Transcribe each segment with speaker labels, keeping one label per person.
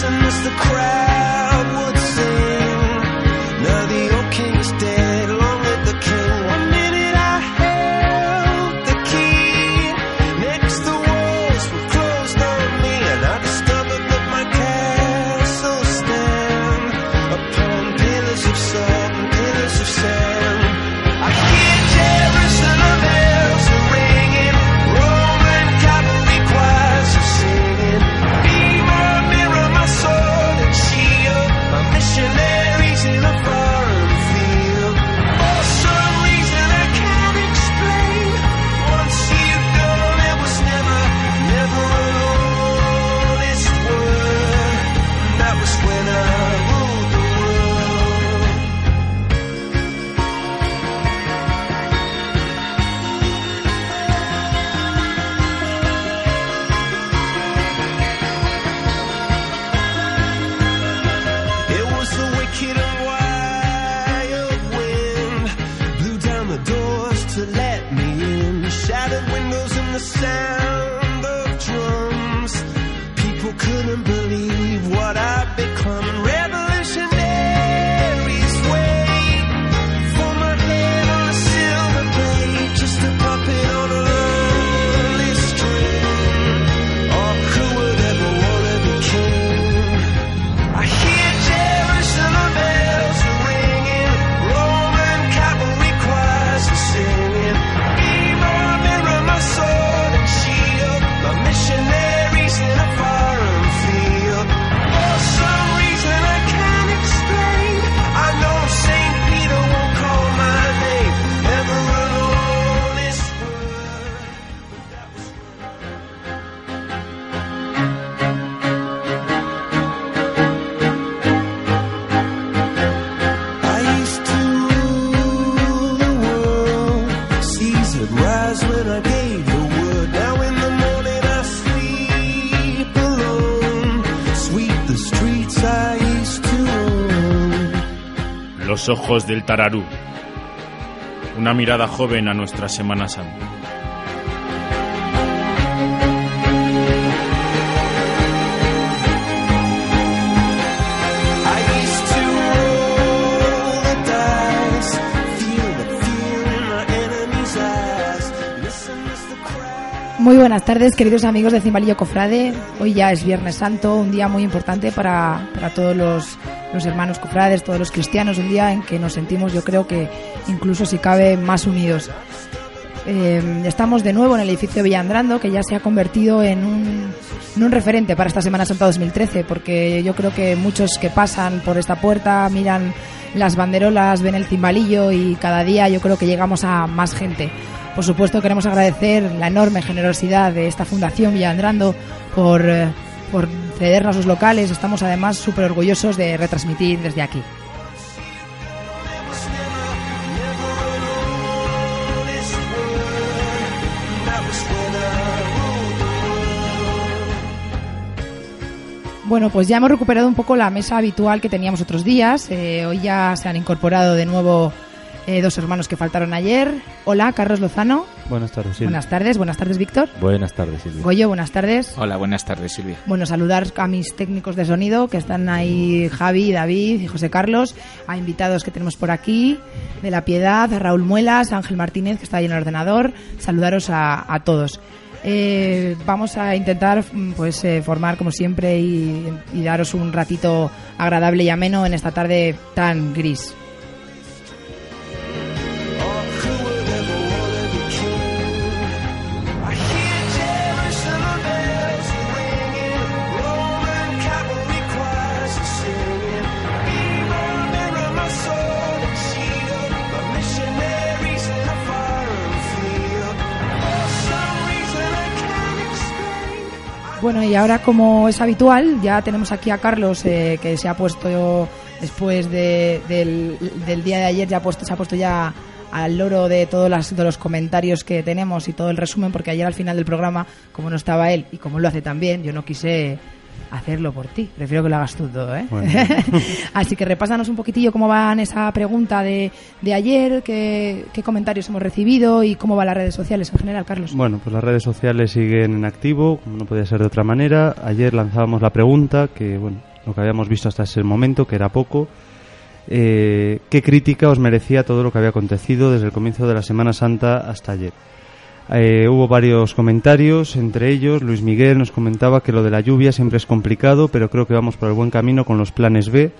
Speaker 1: listens, the crowd.
Speaker 2: Los ojos del tararú. Una mirada joven a nuestra Semana Santa.
Speaker 3: Muy buenas tardes, queridos amigos de Cimbalillo Cofrade. Hoy ya es Viernes Santo, un día muy importante para, para todos los, los hermanos cofrades, todos los cristianos, un día en que nos sentimos, yo creo que incluso si cabe, más unidos. Eh, estamos de nuevo en el edificio Villandrando, que ya se ha convertido en un, en un referente para esta Semana Santa 2013, porque yo creo que muchos que pasan por esta puerta miran las banderolas, ven el cimbalillo y cada día yo creo que llegamos a más gente. Por supuesto, queremos agradecer la enorme generosidad de esta Fundación Villandrando por, eh, por cedernos sus locales. Estamos además súper orgullosos de retransmitir desde aquí. Bueno, pues ya hemos recuperado un poco la mesa habitual que teníamos otros días. Eh, hoy ya se han incorporado de nuevo eh, dos hermanos que faltaron ayer. Hola, Carlos Lozano.
Speaker 4: Buenas tardes, Silvia.
Speaker 3: Buenas tardes, buenas tardes, Víctor.
Speaker 4: Buenas tardes, Silvia.
Speaker 3: Goyo, buenas tardes.
Speaker 5: Hola, buenas tardes, Silvia.
Speaker 3: Bueno, saludar a mis técnicos de sonido, que están ahí Javi, David y José Carlos, a invitados que tenemos por aquí, de La Piedad, a Raúl Muelas, a Ángel Martínez, que está ahí en el ordenador. Saludaros a, a todos. Eh, vamos a intentar mm, pues eh, formar como siempre y, y daros un ratito agradable y ameno en esta tarde tan gris. Bueno, y ahora como es habitual, ya tenemos aquí a Carlos eh, que se ha puesto después de- del, del día de ayer, ya puesto, se ha puesto ya al loro de todos las- de los comentarios que tenemos y todo el resumen, porque ayer al final del programa, como no estaba él y como lo hace también, yo no quise hacerlo por ti. Prefiero que lo hagas tú todo, ¿eh?
Speaker 4: Bueno.
Speaker 3: Así que repásanos un poquitillo cómo va en esa pregunta de, de ayer, qué, qué comentarios hemos recibido y cómo van las redes sociales en general, Carlos.
Speaker 4: Bueno, pues las redes sociales siguen en activo, como no podía ser de otra manera. Ayer lanzábamos la pregunta, que bueno, lo que habíamos visto hasta ese momento, que era poco. Eh, ¿Qué crítica os merecía todo lo que había acontecido desde el comienzo de la Semana Santa hasta ayer? Eh, hubo varios comentarios, entre ellos Luis Miguel nos comentaba que lo de la lluvia siempre es complicado, pero creo que vamos por el buen camino con los planes B.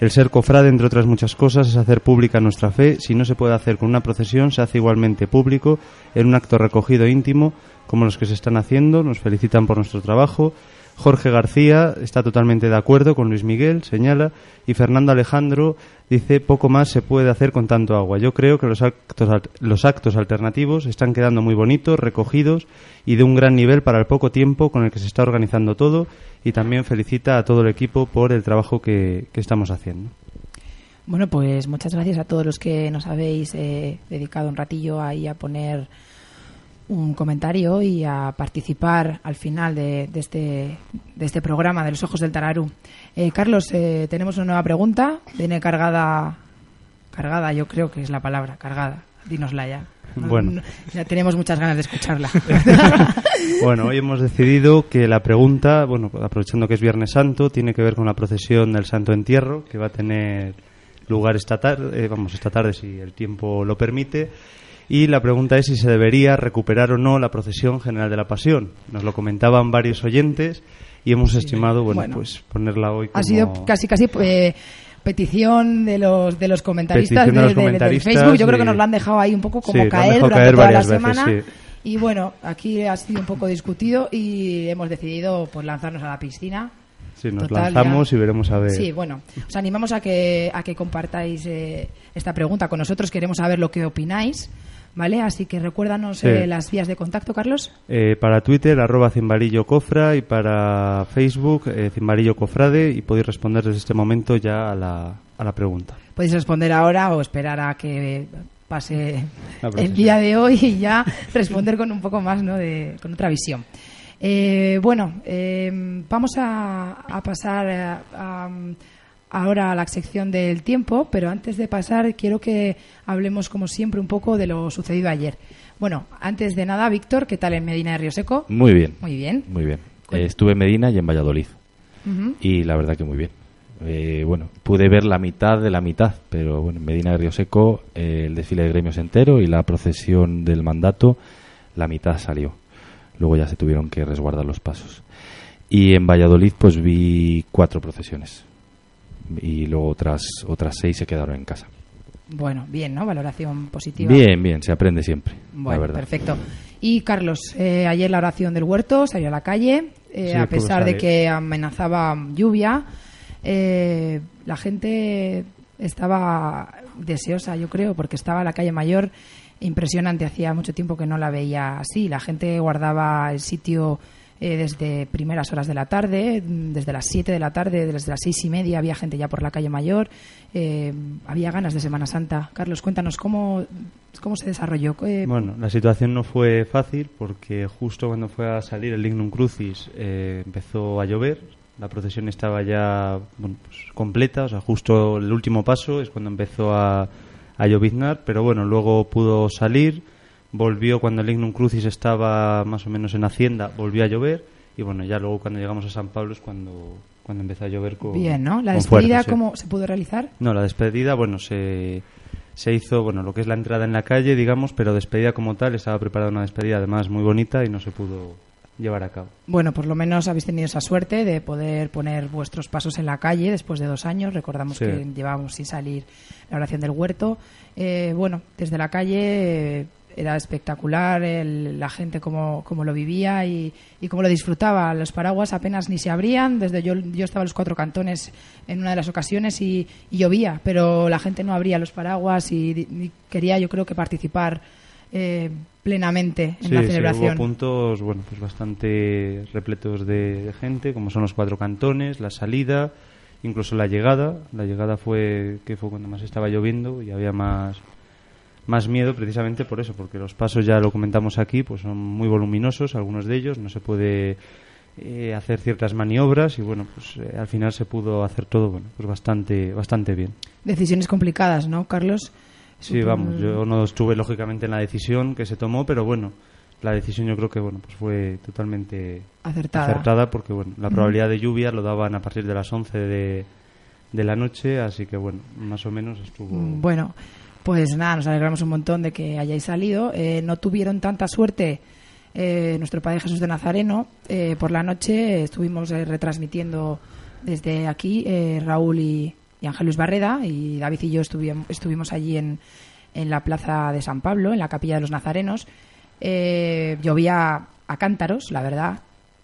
Speaker 4: El ser cofrade, entre otras muchas cosas, es hacer pública nuestra fe. Si no se puede hacer con una procesión, se hace igualmente público en un acto recogido íntimo, como los que se están haciendo. Nos felicitan por nuestro trabajo. Jorge García está totalmente de acuerdo con Luis Miguel, señala, y Fernando Alejandro dice poco más se puede hacer con tanto agua. Yo creo que los actos, los actos alternativos están quedando muy bonitos, recogidos y de un gran nivel para el poco tiempo con el que se está organizando todo y también felicita a todo el equipo por el trabajo que, que estamos haciendo.
Speaker 3: Bueno, pues muchas gracias a todos los que nos habéis eh, dedicado un ratillo ahí a poner un comentario y a participar al final de, de este, de este programa de los ojos del Tararú. Eh, Carlos, eh, tenemos una nueva pregunta. Viene cargada, cargada, yo creo que es la palabra, cargada. Dínosla ya. No-
Speaker 4: Bueno.
Speaker 3: no- ya tenemos muchas ganas de escucharla.
Speaker 4: Bueno, hoy hemos decidido que la pregunta, bueno, aprovechando que es Viernes Santo, tiene que ver con la procesión del Santo Entierro, que va a tener lugar esta tarde, eh, vamos, esta tarde si el tiempo lo permite. Y la pregunta es si se debería recuperar o no la procesión general de la Pasión. Nos lo comentaban varios oyentes y hemos estimado, bueno,
Speaker 3: Bueno.
Speaker 4: pues ponerla hoy como...
Speaker 3: Ha sido casi, casi eh, petición de los de los comentaristas,
Speaker 4: de
Speaker 3: de,
Speaker 4: los
Speaker 3: de- del
Speaker 4: comentaristas
Speaker 3: Facebook. Yo creo que nos lo han dejado ahí un poco como
Speaker 4: Sí,
Speaker 3: caer durante
Speaker 4: caer
Speaker 3: toda la
Speaker 4: veces,
Speaker 3: semana.
Speaker 4: sí.
Speaker 3: Y bueno, aquí ha sido un poco discutido y hemos decidido pues lanzarnos a la piscina.
Speaker 4: Sí, nos
Speaker 3: Total,
Speaker 4: lanzamos
Speaker 3: ya.
Speaker 4: y veremos a ver.
Speaker 3: Sí, bueno, os animamos a que, a que compartáis eh, esta pregunta con nosotros. Queremos saber lo que opináis, ¿vale? Así que recuérdanos
Speaker 4: Sí.
Speaker 3: eh, las vías de contacto, Carlos.
Speaker 4: Eh, para Twitter, arroba Cimbarillo Cofra y para Facebook, eh, Cimbarillo Cofrade y podéis responder desde este momento ya a la, a la pregunta.
Speaker 3: Podéis responder ahora o esperar a que pase el día de hoy y ya responder con un poco más, ¿no? De, con otra visión. Bueno, vamos a, a pasar a- a- ahora a la sección del tiempo, pero antes de pasar quiero que hablemos, como siempre, un poco de lo sucedido ayer. Bueno, antes de nada, Víctor, ¿qué tal en Medina de Río Seco?
Speaker 5: Muy bien.
Speaker 3: Muy bien.
Speaker 5: Muy bien. Eh, estuve en Medina y en Valladolid. Y la verdad que muy bien. Eh, bueno, pude ver la mitad de la mitad, pero bueno, en Medina de Río Seco eh, el desfile de gremios entero y la procesión del mandato, la mitad salió. Luego ya se tuvieron que resguardar los pasos. Y en Valladolid pues vi cuatro procesiones. Y luego otras, otras seis se quedaron en casa.
Speaker 3: Bueno, bien, ¿no? Valoración positiva.
Speaker 5: Bien, bien, se aprende siempre, la
Speaker 3: Bueno,
Speaker 5: verdad.
Speaker 3: perfecto. Y Carlos, eh, ayer la oración del huerto salió a la calle, eh,
Speaker 4: Sí,
Speaker 3: a pesar de que amenazaba lluvia, eh, la gente estaba deseosa, yo creo, porque estaba la calle mayor impresionante. Hacía mucho tiempo que no la veía así. La gente guardaba el sitio eh, desde primeras horas de la tarde, mm, desde las 7 de la tarde, desde las seis y media había gente ya por la calle mayor. eh, había ganas de Semana Santa. Carlos, cuéntanos cómo, cómo se desarrolló. Eh,
Speaker 4: Bueno, la situación no fue fácil porque justo cuando fue a salir el Lignum Crucis eh, empezó a llover. La procesión estaba ya pues, completa, o sea, justo el último paso es cuando empezó a, a lloviznar, pero bueno, luego pudo salir, volvió cuando el Lignum Crucis estaba más o menos en Hacienda, volvió a llover y bueno, ya luego cuando llegamos a San Pablo es cuando, cuando empezó a llover con
Speaker 3: Bien, ¿no? La despedida,
Speaker 4: sí.
Speaker 3: ¿cómo se pudo realizar?
Speaker 4: No, la despedida, bueno, se, se hizo, bueno, lo que es la entrada en la calle, digamos, pero despedida como tal, estaba preparada una despedida además muy bonita y no se pudo llevar a cabo.
Speaker 3: Bueno, por lo menos habéis tenido esa suerte de poder poner vuestros pasos en la calle después de dos años. Recordamos
Speaker 4: Sí.
Speaker 3: que llevábamos sin salir la oración del huerto. Eh, bueno, desde la calle era espectacular el- la gente como, como lo vivía y, y cómo lo disfrutaba. Los paraguas apenas ni se abrían. Desde yo, yo estaba en los cuatro cantones en una de las ocasiones y, y llovía, pero la gente no abría los paraguas y, y quería, yo creo que participar eh, plenamente en
Speaker 4: Sí,
Speaker 3: la
Speaker 4: sí,
Speaker 3: celebración.
Speaker 4: hubo puntos, bueno, pues bastante repletos de, de gente, como son los cuatro cantones, la salida, incluso la llegada. La llegada fue que fue cuando más estaba lloviendo y había más más miedo precisamente por eso, porque los pasos ya lo comentamos aquí, pues son muy voluminosos, algunos de ellos, no se puede eh, hacer ciertas maniobras y bueno, pues eh, al final se pudo hacer todo, bueno, pues bastante bastante bien.
Speaker 3: Decisiones complicadas, ¿no, Carlos?
Speaker 4: Sí, vamos, yo no estuve lógicamente en la decisión que se tomó, pero bueno, la decisión yo creo que bueno, pues fue totalmente
Speaker 3: Acertada.
Speaker 4: acertada porque bueno, la probabilidad de lluvia lo daban a partir de las 11 de, de la noche, así que bueno, más o menos estuvo
Speaker 3: Bueno, pues nada, nos alegramos un montón de que hayáis salido. Eh, no tuvieron tanta suerte eh, nuestro Padre Jesús de Nazareno. Eh, por la noche estuvimos retransmitiendo desde aquí Raúl y, y Ángel Luis Barreda y David y yo estuvimos, estuvimos allí en, en la plaza de San Pablo, en la capilla de los Nazarenos. Llovía a cántaros, la verdad.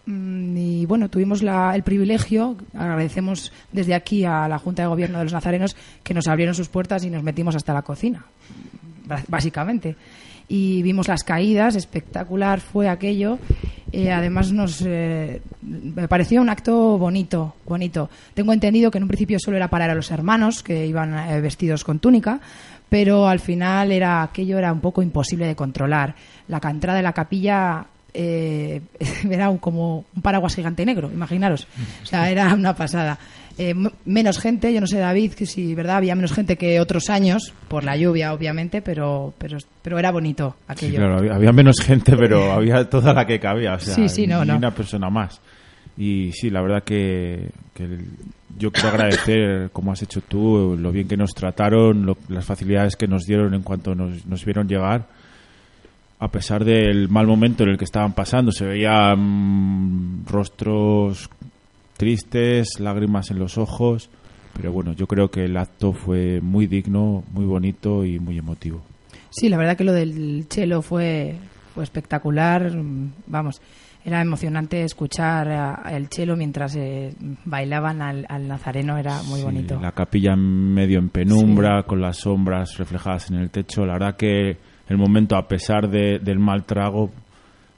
Speaker 3: Mm, Y bueno, tuvimos la- el privilegio, agradecemos desde aquí a la Junta de Gobierno de los Nazarenos que nos abrieron sus puertas y nos metimos hasta la cocina, bá- básicamente. Y vimos las caídas, espectacular fue aquello. Eh, además nos eh, me pareció un acto bonito, bonito. Tengo entendido que en un principio solo era para los hermanos que iban eh, vestidos con túnica, pero al final era aquello era un poco imposible de controlar. La entrada de la capilla eh, era un- como un paraguas gigante negro, imaginaros. O sea, era una pasada. Eh, menos gente, yo no sé, David, que si, ¿verdad? Había menos gente que otros años, por la lluvia, obviamente, pero, pero, pero era bonito
Speaker 2: Sí,
Speaker 3: aquello.
Speaker 2: claro, había, había menos gente, pero había toda la que cabía. O sea,
Speaker 3: Sí, sí, no,
Speaker 2: una persona más. Y sí, la verdad que, que yo quiero agradecer, como has hecho tú, lo bien que nos trataron, lo- las facilidades que nos dieron en cuanto nos, nos vieron llegar. A pesar del mal momento en el que estaban pasando, se veían mm, rostros tristes, lágrimas en los ojos. Pero bueno, yo creo que el acto fue muy digno, muy bonito y muy emotivo.
Speaker 3: Sí, la verdad que lo del chelo fue, fue espectacular. Vamos, era emocionante escuchar el chelo mientras eh, bailaban al, al nazareno, era muy
Speaker 2: Sí,
Speaker 3: bonito.
Speaker 2: La capilla medio en penumbra, con las sombras reflejadas en el techo. La verdad que el momento, a pesar de- del mal trago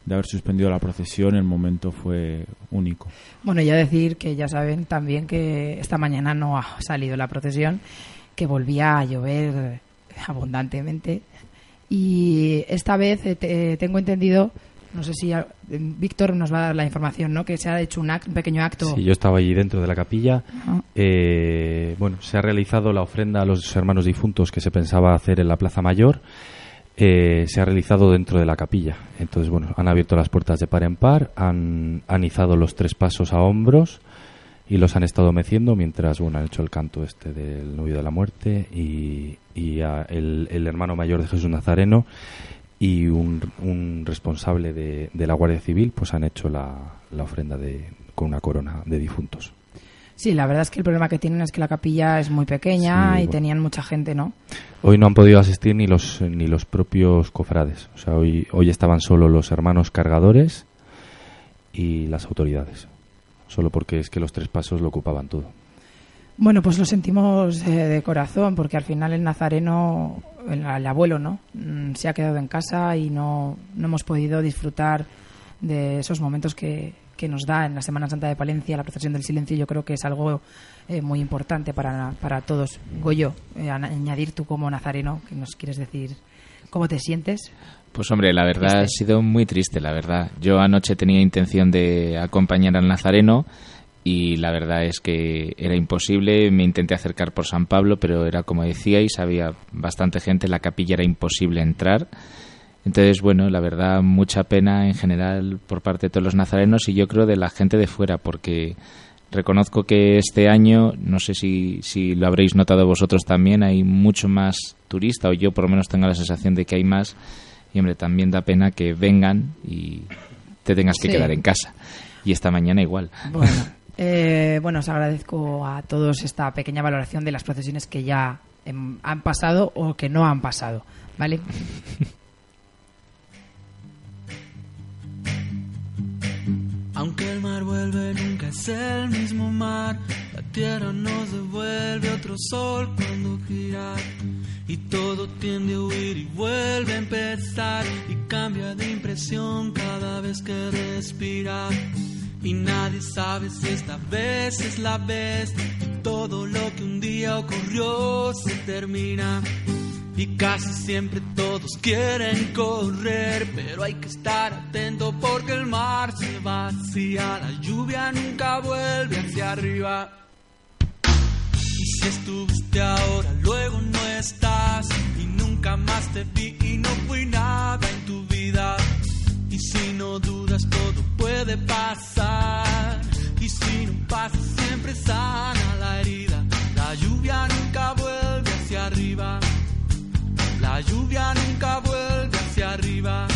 Speaker 2: de haber suspendido la procesión, el momento fue único.
Speaker 3: Bueno, ya decir que ya saben también que esta mañana no ha salido la procesión, que volvía a llover abundantemente. Y esta vez eh, te- tengo entendido, no sé si Víctor nos va a dar la información, ¿no? Que se ha hecho un, act- un pequeño acto.
Speaker 5: Sí, yo estaba allí dentro de la capilla.
Speaker 3: Ah.
Speaker 5: Eh, bueno, se ha realizado la ofrenda a los hermanos difuntos que se pensaba hacer en la Plaza Mayor. Eh, se ha realizado dentro de la capilla. Entonces, bueno, han abierto las puertas de par en par, han, han izado los tres pasos a hombros y los han estado meciendo mientras, bueno, han hecho el canto este del novio de la muerte y, el, hermano mayor de Jesús Nazareno y un, un responsable de, de la Guardia Civil, pues han hecho la, la ofrenda de, con una corona de difuntos.
Speaker 3: Sí, la verdad es que el problema que tienen es que la capilla es muy pequeña
Speaker 5: Sí,
Speaker 3: y
Speaker 5: bueno.
Speaker 3: tenían mucha gente, ¿no?
Speaker 5: Hoy no han podido asistir ni los ni los propios cofrades. O sea, hoy hoy estaban solo los hermanos cargadores y las autoridades. Solo porque es que los tres pasos lo ocupaban todo.
Speaker 3: Bueno, pues lo sentimos eh, de corazón, porque al final el nazareno, el, el abuelo, ¿no? Mm, Se ha quedado en casa y no, no hemos podido disfrutar de esos momentos que, que nos da en la Semana Santa de Palencia, la procesión del silencio. Yo creo que es algo eh, muy importante para, para todos. Goyo, eh, añadir tú como nazareno, que nos quieres decir cómo te sientes.
Speaker 6: Pues hombre, la verdad ha sido muy triste, la verdad. Yo anoche tenía intención de acompañar al Nazareno y la verdad es que era imposible. Me intenté acercar por San Pablo, pero era como decíais, había bastante gente, la capilla era imposible entrar. Entonces, bueno, la verdad, mucha pena en general por parte de todos los nazarenos y yo creo de la gente de fuera, porque reconozco que este año, no sé si, si lo habréis notado vosotros también, hay mucho más turista, o yo por lo menos tengo la sensación de que hay más. Y hombre, también da pena que vengan y te tengas que
Speaker 3: Sí.
Speaker 6: quedar en casa. Y esta mañana igual.
Speaker 3: Bueno, eh, bueno, os agradezco a todos esta pequeña valoración de las procesiones que ya em, han pasado o que no han pasado, ¿vale?
Speaker 1: Aunque el mar vuelve, nunca es el mismo mar. La
Speaker 7: tierra nos devuelve otro sol cuando gira. Y todo tiende a huir y vuelve a empezar. Y cambia de impresión cada vez que respira. Y nadie sabe si esta vez es la vez. Y todo lo que un día ocurrió se termina. Y casi siempre todos quieren correr, pero hay que estar atento porque el mar se vacía, la lluvia nunca vuelve hacia arriba. Y si estuviste ahora, luego no estás, y nunca más te vi y no fui nada en tu vida. Y si no dudas, todo puede pasar. Y si no pasa, siempre sana la herida. La lluvia nunca vuelve hacia arriba. La lluvia nunca vuelve hacia arriba.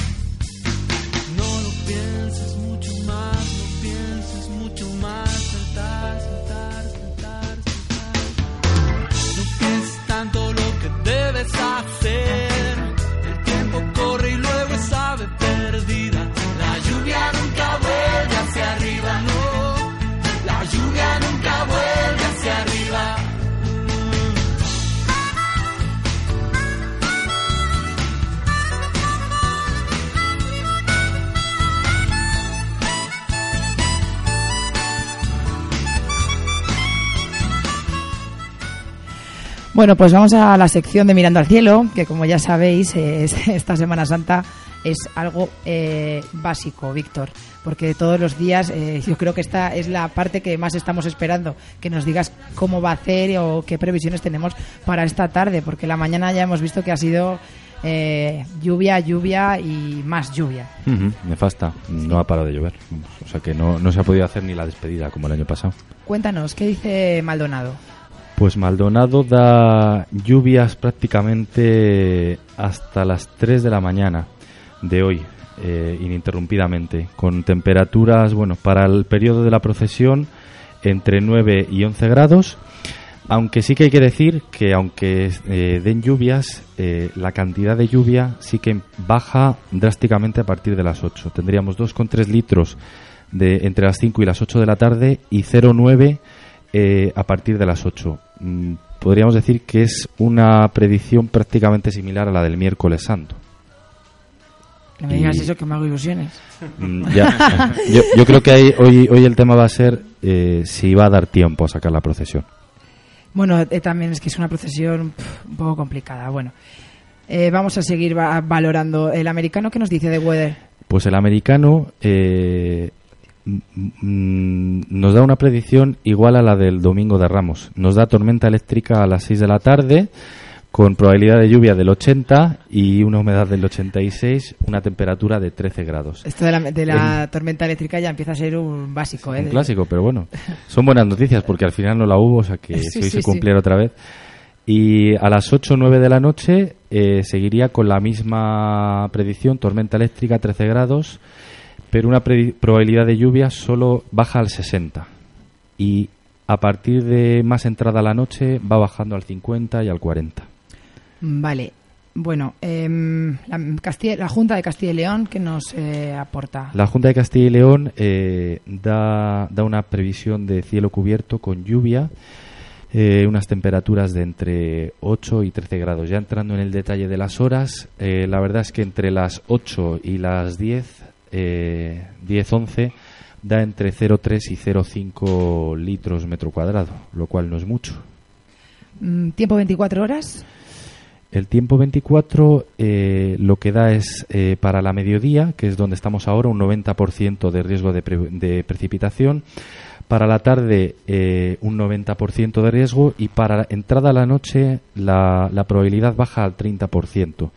Speaker 7: No lo pienses mucho más, no pienses mucho más. Saltar, saltar, saltar, saltar. No pienses tanto lo que debes hacer. El tiempo corre y luego es ave perdida. La lluvia nunca vuelve hacia arriba, no. La lluvia nunca vuelve hacia arriba.
Speaker 3: Bueno, pues vamos a la sección de Mirando al Cielo, que como ya sabéis, es- esta Semana Santa es algo eh, básico, Víctor, porque todos los días eh, yo creo que esta es la parte que más estamos esperando, que nos digas cómo va a hacer o qué previsiones tenemos para esta tarde, porque la mañana ya hemos visto que ha sido eh, lluvia, lluvia y más lluvia.
Speaker 5: Nefasta, no ha parado de llover. O sea que no, no se ha podido hacer ni la despedida como el año pasado.
Speaker 3: Cuéntanos, ¿qué dice Maldonado?
Speaker 5: Pues Maldonado da lluvias prácticamente hasta las 3 de la mañana de hoy, eh, ininterrumpidamente, con temperaturas, bueno, para el periodo de la procesión entre 9 y 11 grados, aunque sí que hay que decir que aunque eh, den lluvias, eh, la cantidad de lluvia sí que baja drásticamente a partir de las 8. Tendríamos 2,3 litros de, entre las 5 y las 8 de la tarde y 0,9 eh, a partir de las 8. Mm, podríamos decir que es una predicción prácticamente similar a la del miércoles santo.
Speaker 3: Que me digas
Speaker 5: Y-
Speaker 3: eso, que me hago ilusiones.
Speaker 5: Mm, ya. yo, yo creo que ahí- hoy, hoy el tema va a ser eh, si va a dar tiempo a sacar la procesión.
Speaker 3: Bueno, eh, también es que es una procesión un poco complicada. Bueno, eh, vamos a seguir va- valorando. ¿El americano qué nos dice de Weather?
Speaker 5: Pues el americano nos da una predicción igual a la del domingo de Ramos. Nos da tormenta eléctrica a las 6 de la tarde, con probabilidad de lluvia del 80 y una humedad del 86, una temperatura de 13 grados.
Speaker 3: Esto de la, de la tormenta eléctrica ya empieza a ser un básico, ¿eh?
Speaker 5: Un clásico, pero bueno, son buenas noticias porque al final no la hubo, o sea que
Speaker 3: Sí,
Speaker 5: si hoy
Speaker 3: sí,
Speaker 5: se
Speaker 3: sí.
Speaker 5: cumpliera otra vez. Y a las 8 o 9 de la noche eh, seguiría con la misma predicción, tormenta eléctrica 13 grados, pero una probabilidad de lluvia solo baja al 60. Y a partir de más entrada la noche va bajando al 50 y al 40.
Speaker 3: Vale. Bueno, em, la, Castilla- la Junta de Castilla y León, ¿qué nos eh, aporta?
Speaker 5: La Junta de Castilla y León eh, da, da una previsión de cielo cubierto con lluvia, eh, unas temperaturas de entre 8 y 13 grados. Ya entrando en el detalle de las horas, la verdad es que entre las 8 y las 10, eh, 10-11, da entre 0,3 y 0,5 litros metro cuadrado, lo cual no es mucho.
Speaker 3: Mm, ¿Tiempo 24 horas?
Speaker 5: El tiempo 24 eh, lo que da es eh, para la mediodía, que es donde estamos ahora, un 90% de riesgo de, pre- de precipitación. Para la tarde, eh, un 90% de riesgo. Y para la entrada a la noche, la, la probabilidad baja al 30%.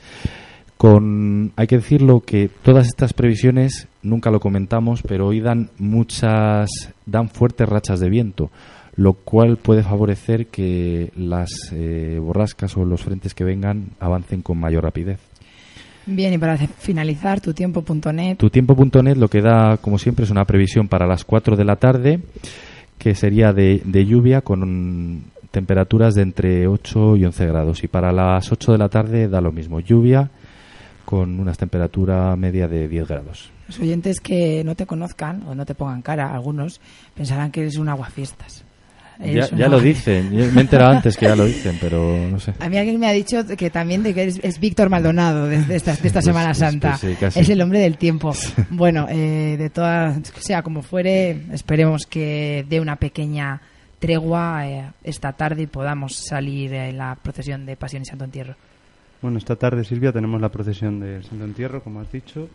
Speaker 5: Con, hay que decirlo que todas estas previsiones, nunca lo comentamos, pero hoy dan muchas, dan fuertes rachas de viento, lo cual puede favorecer que las eh, borrascas o los frentes que vengan avancen con mayor rapidez.
Speaker 3: Bien, y para finalizar, tutiempo.net.
Speaker 5: Tutiempo.net lo que da, como siempre, es una previsión para las 4 de la tarde, que sería de, de lluvia con temperaturas de entre 8 y 11 grados. Y para las 8 de la tarde da lo mismo, lluvia con una temperatura media de 10 grados.
Speaker 3: Los oyentes que no te conozcan o no te pongan cara, algunos pensarán que eres un aguafiestas.
Speaker 5: Ya,
Speaker 3: Es
Speaker 5: ya
Speaker 3: una-
Speaker 5: lo dicen, yo me he enterado antes que ya lo dicen, pero no sé.
Speaker 3: A mí alguien me ha dicho que también de que es, es Víctor Maldonado de, de esta, de esta
Speaker 5: Pues-
Speaker 3: Semana
Speaker 5: pues-
Speaker 3: Santa.
Speaker 5: pues sí, casi.
Speaker 3: es el hombre del tiempo. Bueno, eh, de todas, sea como fuere, esperemos que dé una pequeña tregua eh, esta tarde y podamos salir en la procesión de Pasión y Santo Entierro.
Speaker 4: Bueno, esta tarde, Silvia, tenemos la procesión del Santo Entierro, como has dicho.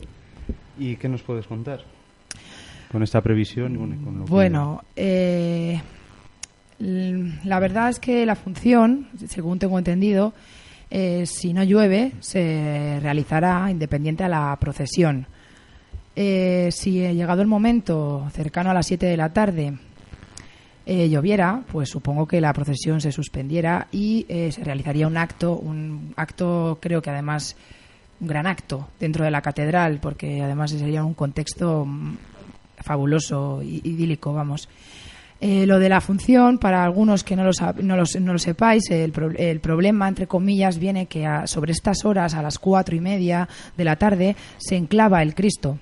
Speaker 4: ¿Y qué nos puedes contar? Con esta previsión bueno, y con lo que-
Speaker 3: Bueno, eh, la verdad es que la función, según tengo entendido, eh, si no llueve, se realizará independiente a la procesión. Eh, si eh, llegado el momento, cercano a las 7 de la tarde, eh, lloviera, pues supongo que la procesión se suspendiera y eh, se realizaría un acto, un acto creo que además un gran acto dentro de la catedral, porque además sería un contexto mm, fabuloso, idílico, vamos. Eh, lo de la función, para algunos que no lo, no no lo sepáis, el, pro- el problema, entre comillas, viene que a- sobre estas horas, a las cuatro y media de la tarde, se enclava el Cristo.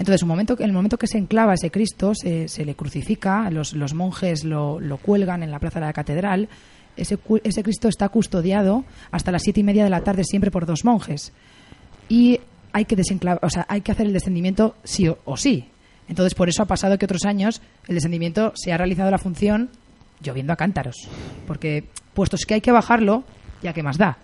Speaker 3: Entonces, momento, que- el momento que se enclava ese Cristo, se, le crucifica, los, monjes lo, cuelgan en la plaza de la catedral. Ese, ese Cristo está custodiado hasta las siete y media de la tarde siempre por dos monjes. Y hay que desenclavar, o sea, hay que hacer el descendimiento sí o, o sí. Entonces, por eso ha pasado que otros años el descendimiento se ha realizado la función lloviendo a cántaros. Porque, puestos que hay que bajarlo, ya que más da.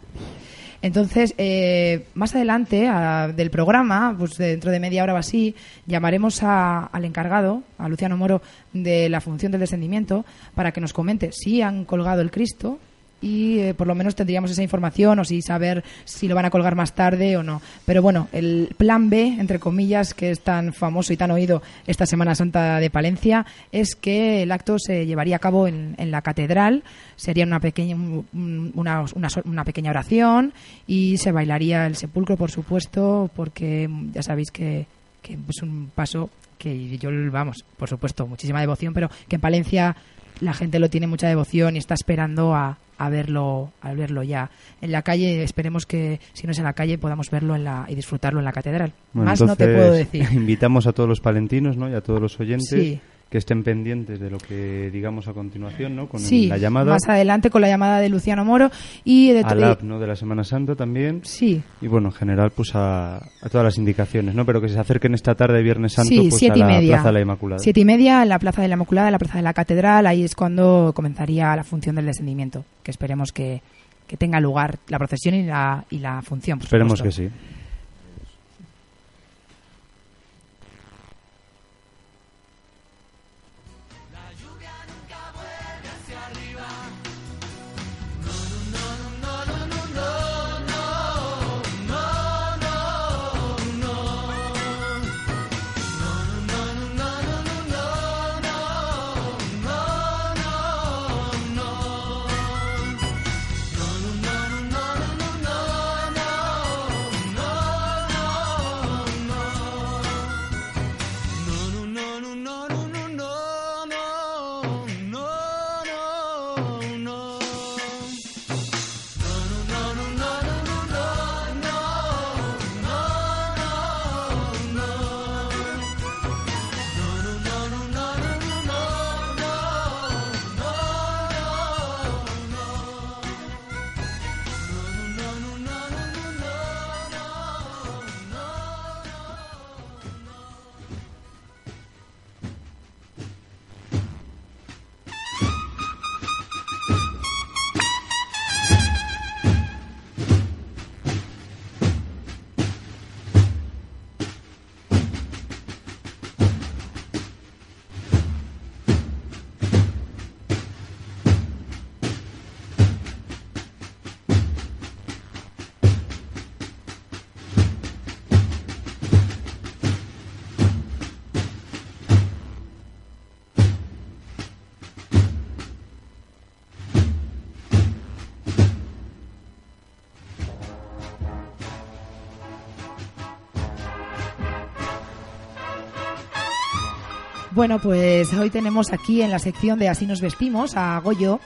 Speaker 3: Entonces, eh, más adelante del programa, pues dentro de media hora o así, llamaremos al encargado, a Luciano Moro, de la función del descendimiento, para que nos comente si han colgado el Cristo y eh, por lo menos tendríamos esa información o si saber si lo van a colgar más tarde o no. Pero bueno, el plan B, entre comillas, que es tan famoso y tan oído esta Semana Santa de Palencia, es que el acto se llevaría a cabo en, en la catedral, sería una pequeña, un- una, una una pequeña oración y se bailaría el sepulcro, por supuesto, porque ya sabéis que, que es un paso que yo, vamos, por supuesto, muchísima devoción, pero que en Palencia la gente lo tiene mucha devoción y está esperando a, a verlo a verlo ya en la calle esperemos que si no es en la calle podamos verlo en la, y disfrutarlo en la catedral
Speaker 4: Bueno,
Speaker 3: más no te puedo decir
Speaker 4: Invitamos a todos los palentinos ¿no? y a todos los oyentes
Speaker 3: Sí.
Speaker 4: Que estén pendientes de lo que digamos a continuación, ¿no? Con
Speaker 3: sí
Speaker 4: la llamada
Speaker 3: más adelante con la llamada de Luciano Moro y de
Speaker 4: al app, ¿no? de la Semana Santa también.
Speaker 3: sí
Speaker 4: Y bueno, en general, pues a, a todas las indicaciones, ¿no? Pero que se acerquen esta tarde, Viernes Santo,
Speaker 3: sí,
Speaker 4: pues
Speaker 3: siete
Speaker 4: a
Speaker 3: y
Speaker 4: la
Speaker 3: media.
Speaker 4: Plaza de la Inmaculada.
Speaker 3: Siete y media en la Plaza de la Inmaculada, en la Plaza de la Catedral, ahí es cuando comenzaría la función del descendimiento, que esperemos que, que tenga lugar la procesión y la, y la función. por
Speaker 4: Esperemos
Speaker 3: supuesto.
Speaker 4: que sí.
Speaker 3: Bueno, pues hoy tenemos aquí en la sección de Así nos vestimos a Goyo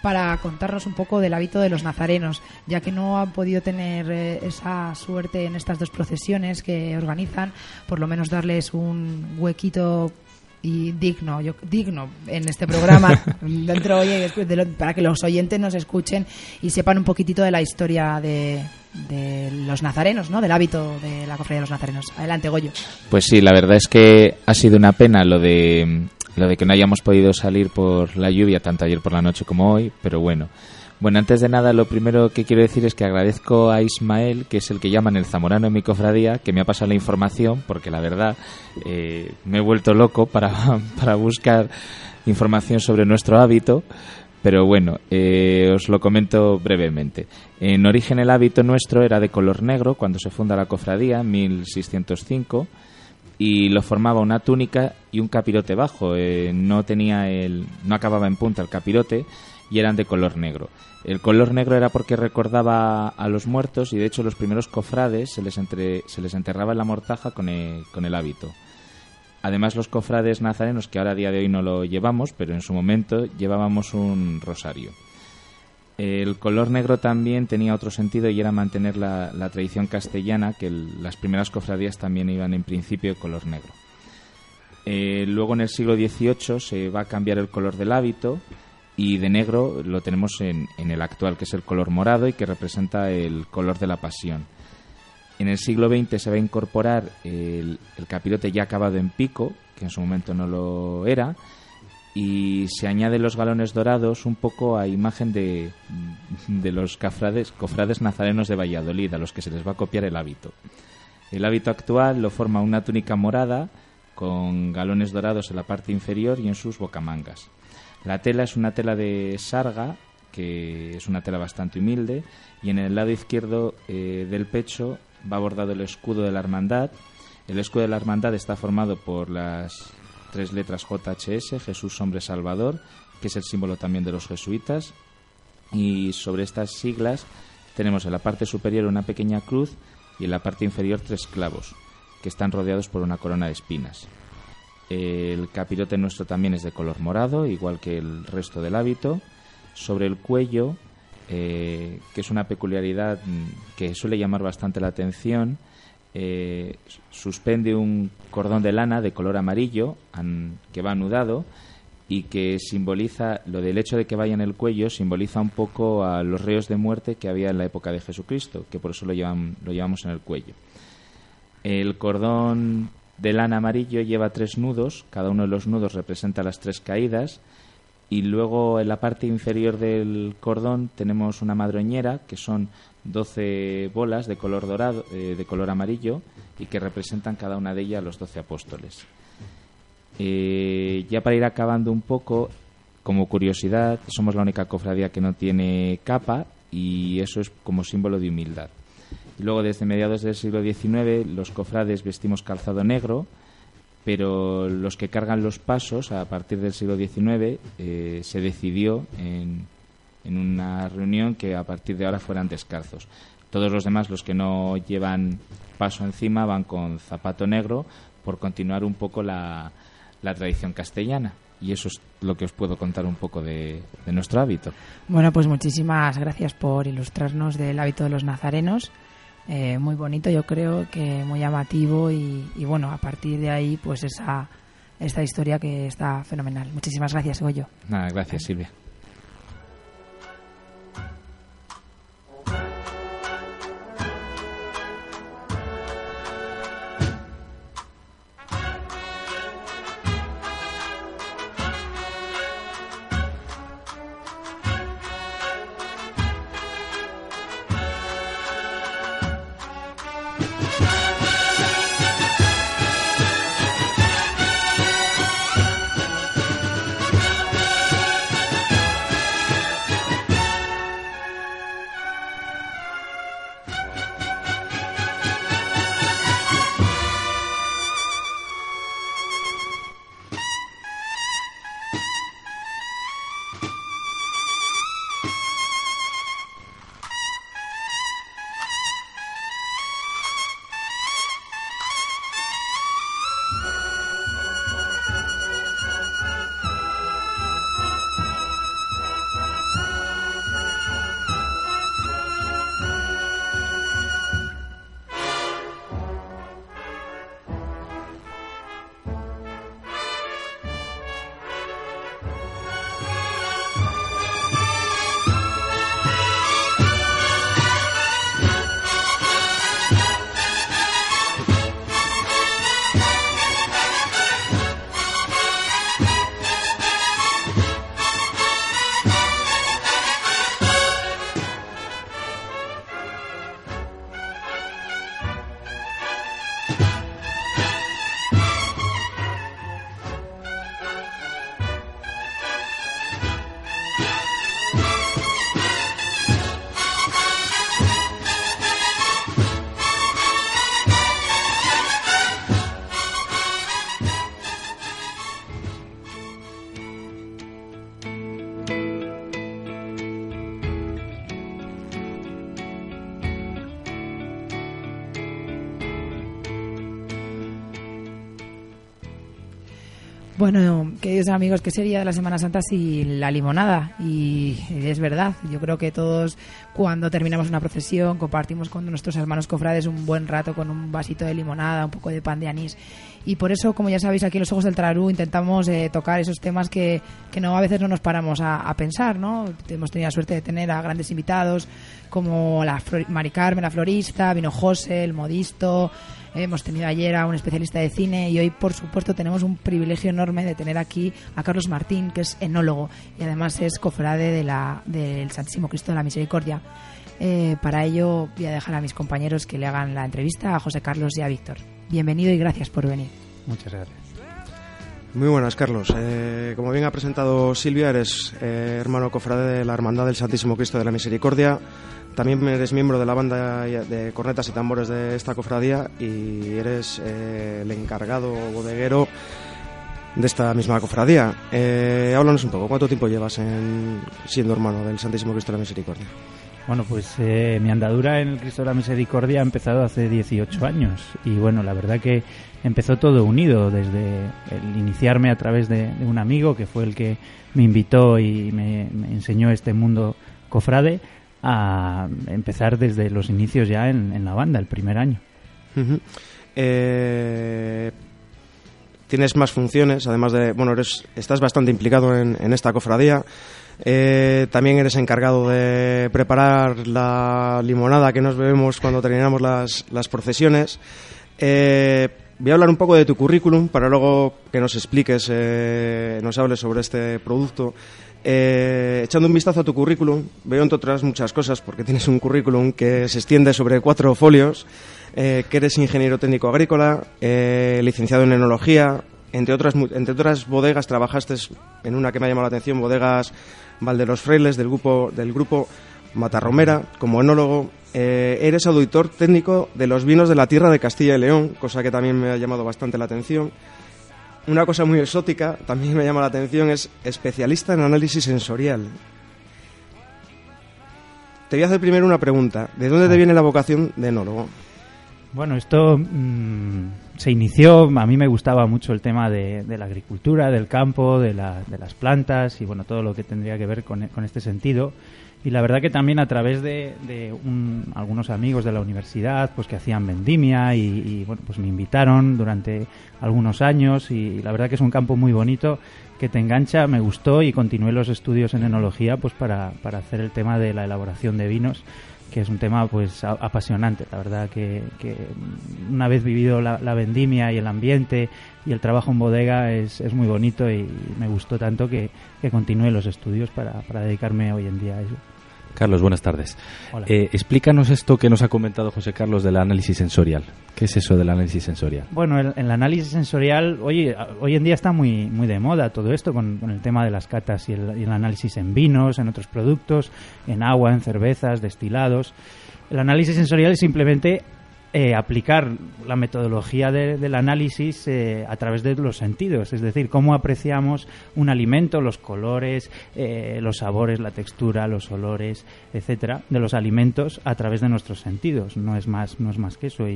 Speaker 3: para contarnos un poco del hábito de los nazarenos, ya que no han podido tener eh, esa suerte en estas dos procesiones que organizan, por lo menos darles un huequito y digno, yo, digno en este programa, dentro oye, después de lo- para que los oyentes nos escuchen y sepan un poquitito de la historia de, de los nazarenos, ¿no? Del hábito de la cofradía de los nazarenos. Adelante, Goyo.
Speaker 6: Pues sí, la verdad es que ha sido una pena lo de lo de que no hayamos podido salir por la lluvia tanto ayer por la noche como hoy, pero bueno. Bueno, antes de nada, lo primero que quiero decir es que agradezco a Ismael, que es el que llaman el zamorano en mi cofradía, que me ha pasado la información, porque la verdad eh, me he vuelto loco para, para buscar información sobre nuestro hábito. Pero bueno, eh, os lo comento brevemente. En origen el hábito nuestro era de color negro cuando se funda la cofradía en 1605 y lo formaba una túnica y un capirote bajo. eh, no tenía el, no acababa en punta el capirote y eran de color negro. El color negro era porque recordaba a los muertos y de hecho los primeros cofrades se les, entre, se les enterraba en la mortaja con el, con el hábito. Además los cofrades nazarenos, que ahora a día de hoy no lo llevamos, pero en su momento llevábamos un rosario. El color negro también tenía otro sentido y era mantener la, tradición castellana, que las primeras cofradías también iban en principio de color negro. Eh, luego en el siglo XVIII se va a cambiar el color del hábito y de negro lo tenemos en, el actual, que es el color morado y que representa el color de la pasión. En el siglo XX se va a incorporar el, capirote ya acabado en pico, que en su momento no lo era, y se añaden los galones dorados un poco a imagen de, los cofrades nazarenos de Valladolid, a los que se les va a copiar el hábito. El hábito actual lo forma una túnica morada con galones dorados en la parte inferior y en sus bocamangas. La tela es una tela de sarga, que es una tela bastante humilde, y en el lado izquierdo eh, del pecho va bordado el escudo de la hermandad. El escudo de la hermandad está formado por las tres letras JHS, Jesús Hombre Salvador, que es el símbolo también de los jesuitas, y sobre estas siglas tenemos en la parte superior una pequeña cruz y en la parte inferior tres clavos, que están rodeados por una corona de espinas. El capirote nuestro también es de color morado, igual que el resto del hábito. Sobre el cuello, eh, que es una peculiaridad mm, que suele llamar bastante la atención, eh, suspende un cordón de lana de color amarillo que va anudado y que simboliza lo del hecho de que vaya en el cuello simboliza un poco a los reos de muerte que había en la época de Jesucristo, que por eso lo, llevan, lo llevamos en el cuello. El cordón de lana amarillo lleva tres nudos, cada uno de los nudos representa las tres caídas y luego en la parte inferior del cordón tenemos una madroñera que son 12 bolas de color dorado, eh, de color amarillo y que representan cada una de ellas los 12 apóstoles. Eh, ya para ir acabando un poco, como curiosidad, somos la única cofradía que no tiene capa y eso es como símbolo de humildad. Luego, desde mediados del siglo XIX, los cofrades vestimos calzado negro, pero los que cargan los pasos, a partir del siglo XIX, eh, se decidió en, en una reunión que a partir de ahora fueran descalzos. Todos los demás, los que no llevan paso encima, van con zapato negro por continuar un poco la, la tradición castellana. Y eso es lo que os puedo contar un poco de, de nuestro hábito.
Speaker 3: Bueno, pues muchísimas gracias por ilustrarnos del hábito de los nazarenos. Eh, muy bonito, yo creo que muy llamativo y, y bueno, a partir de ahí, pues esa esta historia que está fenomenal. Muchísimas gracias, Goyo.
Speaker 6: Nada, gracias Silvia.
Speaker 3: Queridos amigos, ¿qué sería de la Semana Santa sin la limonada? Y es verdad, yo creo que todos cuando terminamos una procesión compartimos con nuestros hermanos cofrades un buen rato con un vasito de limonada, un poco de pan de anís. Y por eso, como ya sabéis, aquí en Los Ojos del Trarú intentamos eh, tocar esos temas que, que no a veces no nos paramos a, a pensar, ¿no? Hemos tenido la suerte de tener a grandes invitados como la Flor- Mari Carmen, la florista, vino José, el modisto, Hemos tenido ayer a un especialista de cine y hoy, por supuesto, tenemos un privilegio enorme de tener aquí a Carlos Martín, que es enólogo y además es cofrade de la, del Santísimo Cristo de la Misericordia. Eh, para ello voy a dejar a mis compañeros que le hagan la entrevista a José Carlos y a Víctor. Bienvenido y gracias por venir.
Speaker 4: Muchas gracias.
Speaker 8: Muy buenas, Carlos. Eh, como bien ha presentado Silvia, eres eh, hermano cofrade de la Hermandad del Santísimo Cristo de la Misericordia. También eres miembro de la banda de cornetas y tambores de esta cofradía y eres eh, el encargado bodeguero de esta misma cofradía. Eh, háblanos un poco, ¿cuánto tiempo llevas en, siendo hermano del Santísimo Cristo de la Misericordia?
Speaker 9: Bueno, pues eh, mi andadura en el Cristo de la Misericordia ha empezado hace 18 años y bueno, la verdad que empezó todo unido desde el iniciarme a través de, un amigo que fue el que me invitó y me enseñó este mundo cofrade a empezar desde los inicios ya en, la banda, el primer año.
Speaker 8: Eh, tienes más funciones, además de, bueno, eres, estás bastante implicado en, en esta cofradía. Eh, también eres encargado de preparar la limonada que nos bebemos cuando terminamos las, las procesiones. Eh, voy a hablar un poco de tu currículum para luego que nos expliques, eh, nos hables sobre este producto. Eh, echando un vistazo a tu currículum, veo entre otras muchas cosas, porque tienes un currículum que se extiende sobre cuatro folios, eh, que eres ingeniero técnico agrícola, eh, licenciado en enología, entre otras, entre otras bodegas trabajaste en una que me ha llamado la atención, bodegas Valderos Frailes del grupo, del grupo Matarromera, como enólogo. Eres auditor técnico de los vinos de la tierra de Castilla y León, cosa que también me ha llamado bastante la atención. Una cosa muy exótica, también me llama la atención, es especialista en análisis sensorial. Te voy a hacer primero una pregunta. ¿De dónde te viene la vocación de enólogo?
Speaker 9: Bueno, esto mm, se inició, a mí me gustaba mucho el tema de, de la agricultura, del campo, de, la- de las plantas y bueno, todo lo que tendría que ver con, con este sentido. Y la verdad que también a través de, un- algunos amigos de la universidad pues que hacían vendimia y, bueno, pues me invitaron durante algunos años y la verdad que es un campo muy bonito que te engancha, me gustó y continué los estudios en enología pues para, para hacer el tema de la elaboración de vinos que es un tema pues apasionante. La verdad que, una vez vivido la, vendimia y el ambiente y el trabajo en bodega es, es muy bonito y me gustó tanto que, que continué los estudios para, para dedicarme hoy en día a eso.
Speaker 5: Carlos, buenas tardes.
Speaker 9: Hola.
Speaker 5: Eh, explícanos esto que nos ha comentado José Carlos del análisis sensorial. ¿Qué es eso del análisis sensorial?
Speaker 9: Bueno, el, el análisis sensorial, a- hoy en día está muy, muy de moda todo esto con, con el tema de las catas y el, y el análisis en vinos, en otros productos, en agua, en cervezas, destilados. El análisis sensorial es simplemente eh, aplicar la metodología de- del análisis eh, a través de los sentidos, es decir, cómo apreciamos un alimento, los colores, eh, los sabores, la textura, los olores, etcétera, de los alimentos a través de nuestros sentidos. No es más, no es más que eso.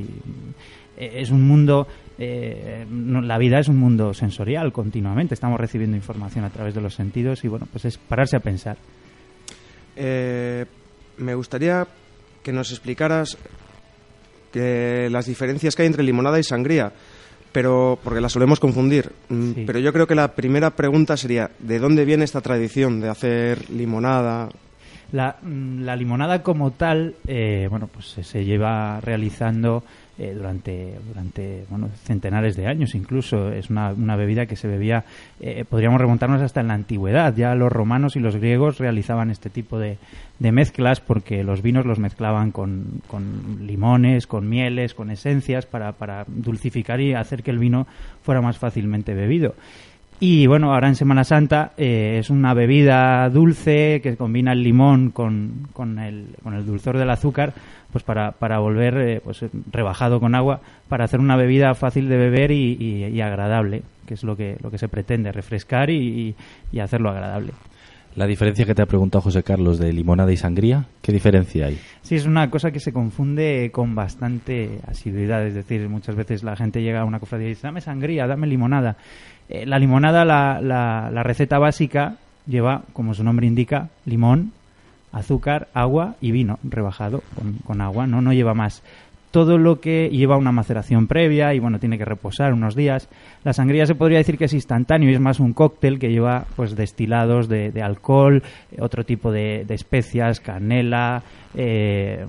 Speaker 9: Es un mundo, la vida es un mundo sensorial continuamente. Estamos recibiendo información a través de los sentidos y bueno, pues es pararse a pensar.
Speaker 8: Me gustaría que nos explicaras que las diferencias que hay entre limonada y sangría, pero porque las solemos confundir. Mm,
Speaker 9: Sí.
Speaker 8: Pero yo creo que la primera pregunta sería ¿de dónde viene esta tradición de hacer limonada?
Speaker 9: La, mm, la limonada como tal, eh, bueno, pues se lleva realizando eh, durante, durante bueno, centenares de años incluso. Es una, una bebida que se bebía, eh, podríamos remontarnos hasta en la antigüedad. Ya los romanos y los griegos realizaban este tipo de, de mezclas porque los vinos los mezclaban con, con limones, con mieles, con esencias para, para dulcificar y hacer que el vino fuera más fácilmente bebido. Y bueno, ahora en Semana Santa eh, es una bebida dulce que combina el limón con, con, el, con el dulzor del azúcar, pues para, para volver eh, pues rebajado con agua, para hacer una bebida fácil de beber y, y- y agradable, que es lo que, lo que se pretende, refrescar y, y- y hacerlo agradable.
Speaker 5: La diferencia que te ha preguntado José Carlos de limonada y sangría, ¿qué diferencia hay?
Speaker 9: Sí, es una cosa que se confunde con bastante asiduidad. Es decir, muchas veces la gente llega a una cofradía y dice, dame sangría, dame limonada. Eh, la limonada, la, la- la receta básica, lleva, como su nombre indica, limón, azúcar, agua y vino rebajado con, con agua, ¿no? No lleva más. Todo lo que lleva una maceración previa y bueno, tiene que reposar unos días. La sangría se podría decir que es instantáneo y es más un cóctel que lleva pues destilados de, alcohol, eh, otro tipo de, especias, canela, eh,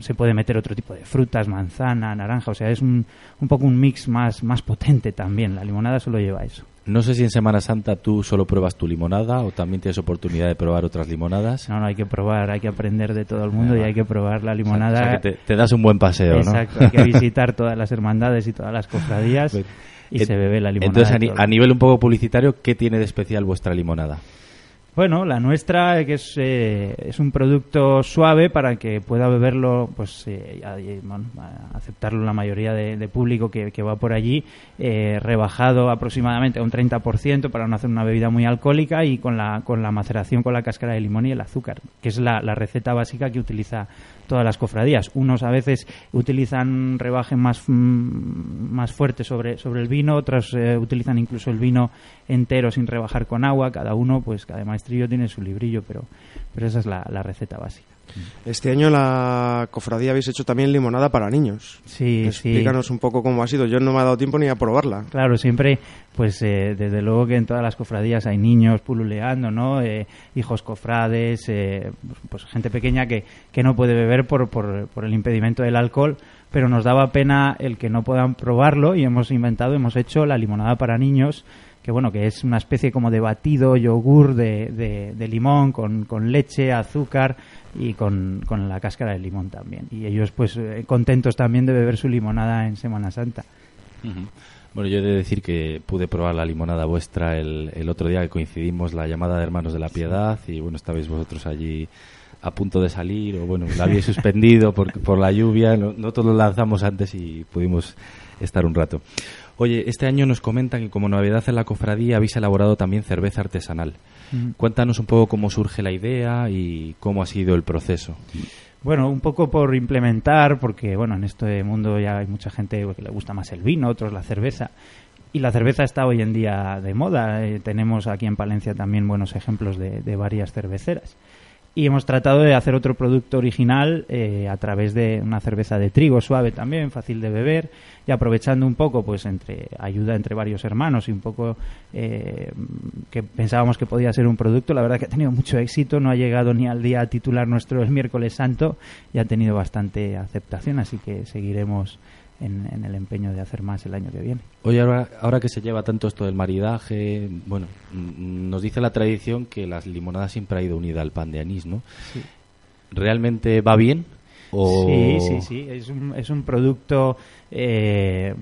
Speaker 9: se puede meter otro tipo de frutas, manzana, naranja, o sea, es un, un poco un mix más, más potente también. La limonada solo lleva eso.
Speaker 5: No sé si en Semana Santa tú solo pruebas tu limonada o también tienes oportunidad de probar otras limonadas.
Speaker 9: No, no, hay que probar, hay que aprender de todo el mundo y hay que probar la limonada.
Speaker 5: o sea, que te, te das un buen paseo,
Speaker 9: Exacto,
Speaker 5: ¿no?
Speaker 9: hay que visitar todas las hermandades y todas las cofradías y se bebe la limonada.
Speaker 5: Entonces, ni- a nivel un poco publicitario, ¿qué tiene de especial vuestra limonada?
Speaker 9: Bueno, la nuestra que es, eh, es un producto suave para que pueda beberlo, pues eh, bueno, aceptarlo la mayoría de, público que, va por allí, eh, rebajado aproximadamente a un 30% para no hacer una bebida muy alcohólica y con la, con la maceración con la cáscara de limón y el azúcar, que es la receta básica que utiliza todas las cofradías. Unos a veces utilizan un rebaje más, mm, más fuerte sobre, sobre el vino, otros eh, utilizan incluso el vino entero sin rebajar con agua. Cada uno, pues cada maestrillo tiene su librillo, pero, pero esa es la, la receta básica.
Speaker 8: Este año la cofradía habéis hecho también limonada para niños.
Speaker 9: Sí, sí.
Speaker 8: Explícanos un poco cómo ha sido. Yo no me ha dado tiempo ni a probarla.
Speaker 9: Claro, siempre, pues eh, desde luego que en todas las cofradías hay niños pululeando, ¿no? Eh, hijos cofrades, eh, pues gente pequeña que, que no puede beber por, por, por el impedimento del alcohol, pero nos daba pena el que no puedan probarlo y hemos inventado, hemos hecho la limonada para niños, que bueno, que es una especie como de batido, yogur de, de, de limón con, con leche, azúcar y con, con la cáscara de limón también. Y ellos pues eh, contentos también de beber su limonada en Semana Santa.
Speaker 5: Bueno, yo he de decir que pude probar la limonada vuestra el, el otro día que coincidimos la llamada de Hermanos de la Piedad y bueno, estabais vosotros allí a punto de salir o bueno, la habéis suspendido por, por la lluvia. No- Nosotros lo lanzamos antes y pudimos estar un rato. Oye, este año nos comentan que como novedad en la cofradía habéis elaborado también cerveza artesanal.
Speaker 9: Mm.
Speaker 5: Cuéntanos un poco cómo surge la idea y cómo ha sido el proceso.
Speaker 9: Bueno, un poco por implementar, porque bueno, en este mundo ya hay mucha gente que le gusta más el vino, otros la cerveza. Y la cerveza está hoy en día de moda. Eh, tenemos aquí en Palencia también buenos ejemplos de, de varias cerveceras. Y hemos tratado de hacer otro producto original eh, a través de una cerveza de trigo suave también, fácil de beber, y aprovechando un poco, pues, entre ayuda entre varios hermanos y un poco eh, que pensábamos que podía ser un producto. La verdad que ha tenido mucho éxito, no ha llegado ni al día titular nuestro el miércoles santo y ha tenido bastante aceptación, así que seguiremos en, en el empeño de hacer más el año que viene.
Speaker 5: Oye, ahora, ahora que se lleva tanto esto del maridaje, bueno, mm, nos dice la tradición que las limonadas siempre ha ido unida al pan de anís, ¿no? ¿Realmente va bien? O...
Speaker 9: Sí, sí, sí. Es un, es un producto eh,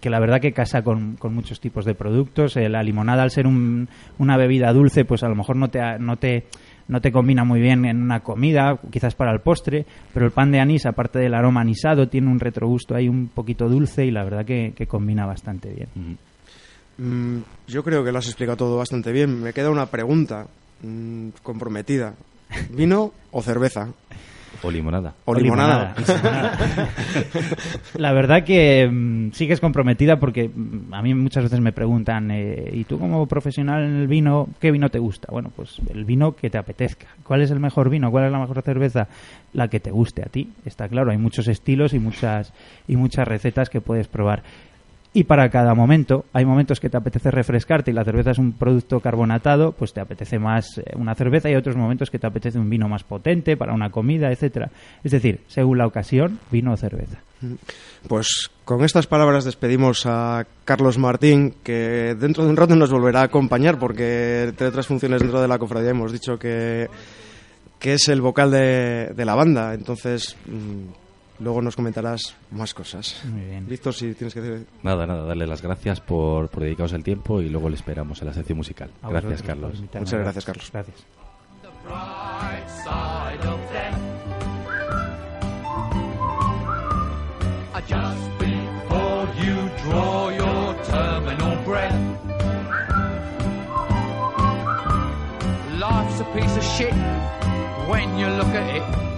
Speaker 9: que la verdad que casa con, con muchos tipos de productos. Eh, la limonada, al ser un- una bebida dulce, pues a lo mejor no te, no te no te combina muy bien en una comida, quizás para el postre, pero el pan de anís, aparte del aroma anisado, tiene un retrogusto ahí un poquito dulce y la verdad que, que combina bastante bien.
Speaker 8: Mm, yo creo que lo has explicado todo bastante bien. Me queda una pregunta mm, comprometida. ¿Vino o cerveza?
Speaker 5: O limonada.
Speaker 8: O, limonada.
Speaker 9: La verdad que mm, sí que es comprometida porque mm, a mí muchas veces me preguntan, eh, ¿y tú como profesional en el vino, qué vino te gusta? Bueno, pues el vino que te apetezca. ¿Cuál es el mejor vino? ¿Cuál es la mejor cerveza? La que te guste a ti. Está claro, hay muchos estilos y muchas, y muchas recetas que puedes probar. Y para cada momento, hay momentos que te apetece refrescarte y la cerveza es un producto carbonatado, pues te apetece más eh, una cerveza y otros momentos que te apetece un vino más potente para una comida, etcétera. Es decir, según la ocasión, vino o cerveza.
Speaker 8: Pues con estas palabras despedimos a Carlos Martín, que dentro de un rato nos volverá a acompañar, porque entre otras funciones dentro de la cofradía hemos dicho que, que es el vocal de, de la banda. Entonces, mm, luego nos comentarás más cosas.
Speaker 9: Muy bien.
Speaker 8: Víctor, si tienes que decir...
Speaker 5: Nada, nada, darle las gracias por, por dedicaros el tiempo y luego le esperamos en la sección musical.
Speaker 9: A
Speaker 5: Gracias, Carlos.
Speaker 9: invitarme.
Speaker 8: Muchas gracias, Carlos.
Speaker 9: Gracias.
Speaker 1: Just before you draw your terminal breath, life
Speaker 10: shit when you look at it.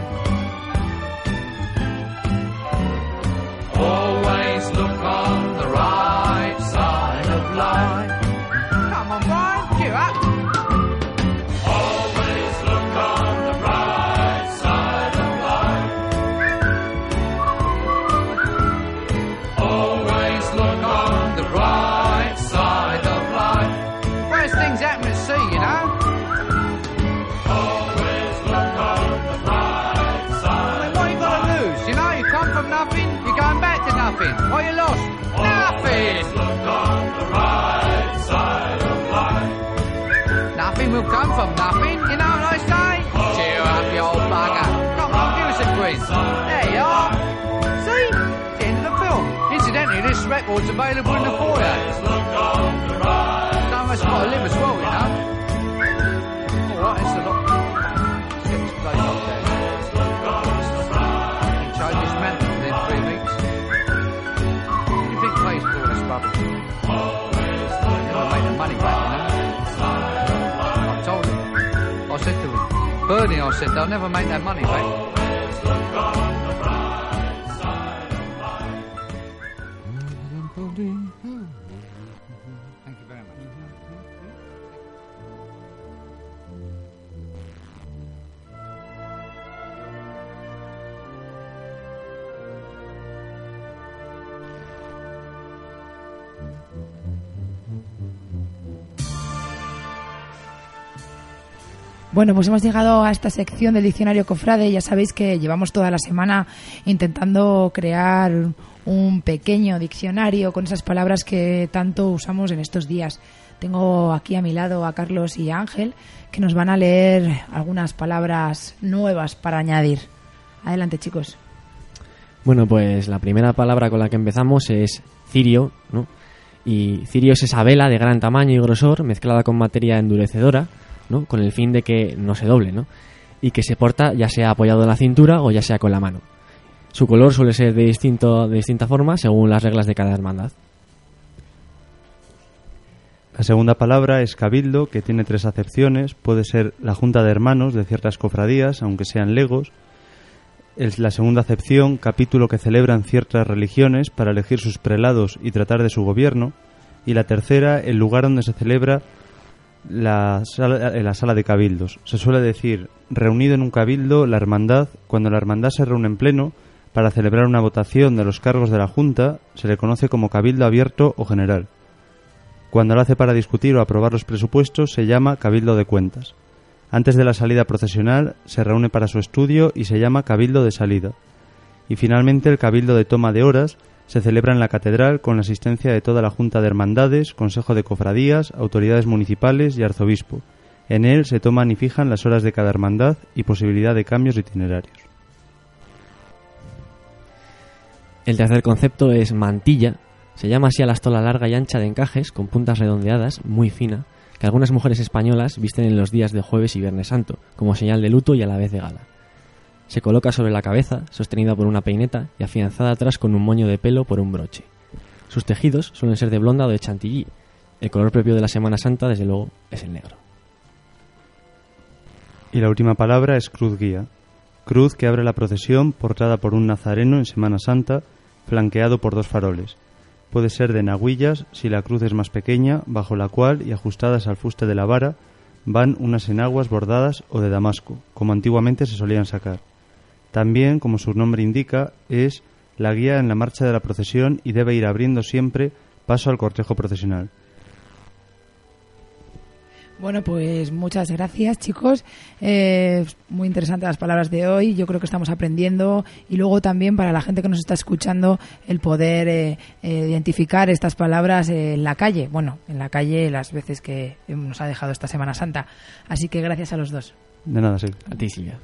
Speaker 10: Record's available in the foyer. Of us got to live as well, you know. Alright, it's a lot. Let's get this place up there. You can change this mantle within three weeks. What do you think pays for all this rubbish? Never make the money back, you know. I told him. I said to him, Bernie, I said, they'll never make that money back.
Speaker 3: Bueno, pues hemos llegado a esta sección del diccionario Cofrade. Ya sabéis que llevamos toda la semana intentando crear un pequeño diccionario con esas palabras que tanto usamos en estos días. Tengo aquí a mi lado a Carlos y a Ángel que nos van a leer algunas palabras nuevas para añadir. Adelante, chicos.
Speaker 11: Bueno, pues la primera palabra con la que empezamos es cirio, ¿no? Y cirio es esa vela de gran tamaño y grosor mezclada con materia endurecedora, Con el fin de que no se doble, ¿no? Y que se porta ya sea apoyado en la cintura o ya sea con la mano. Su color suele ser de, distinto, de distinta forma según las reglas de cada hermandad.
Speaker 4: La segunda palabra es cabildo, que tiene tres acepciones. Puede ser la junta de hermanos de ciertas cofradías, aunque sean legos. Es la segunda acepción, capítulo que celebran ciertas religiones para elegir sus prelados y tratar de su gobierno. Y la tercera, el lugar donde se celebra la sala, la sala de cabildos. Se suele decir, reunido en un cabildo, la hermandad, cuando la hermandad se reúne en pleno para celebrar una votación de los cargos de la Junta, se le conoce como cabildo abierto o general. Cuando lo hace para discutir o aprobar los presupuestos, se llama cabildo de cuentas. Antes de la salida procesional, se reúne para su estudio y se llama cabildo de salida. Y finalmente, el cabildo de toma de horas se celebra en la catedral con la asistencia de toda la Junta de Hermandades, Consejo de Cofradías, autoridades municipales y arzobispo. En él se toman y fijan las horas de cada hermandad y posibilidad de cambios itinerarios.
Speaker 11: El tercer concepto es mantilla. Se llama así a la estola larga y ancha de encajes con puntas redondeadas, muy fina, que algunas mujeres españolas visten en los días de jueves y viernes santo, como señal de luto y a la vez de gala. Se coloca sobre la cabeza, sostenida por una peineta y afianzada atrás con un moño de pelo por un broche. Sus tejidos suelen ser de blonda o de chantilly. El color propio de la Semana Santa, desde luego, es el negro.
Speaker 4: Y la última palabra es cruz guía. Cruz que abre la procesión portada por un nazareno en Semana Santa, flanqueado por dos faroles. Puede ser de naguillas si la cruz es más pequeña, bajo la cual y ajustadas al fuste de la vara van unas enaguas bordadas o de damasco, como antiguamente se solían sacar. También, como su nombre indica, es la guía en la marcha de la procesión y debe ir abriendo siempre paso al cortejo procesional.
Speaker 3: Bueno, pues muchas gracias, chicos. Eh, muy interesantes las palabras de hoy. Yo creo que estamos aprendiendo y luego también para la gente que nos está escuchando el poder eh, eh, identificar estas palabras en la calle. Bueno, en la calle las veces que nos ha dejado esta Semana Santa. Así que gracias a los dos.
Speaker 4: De nada, sí.
Speaker 11: A ti, Silvia.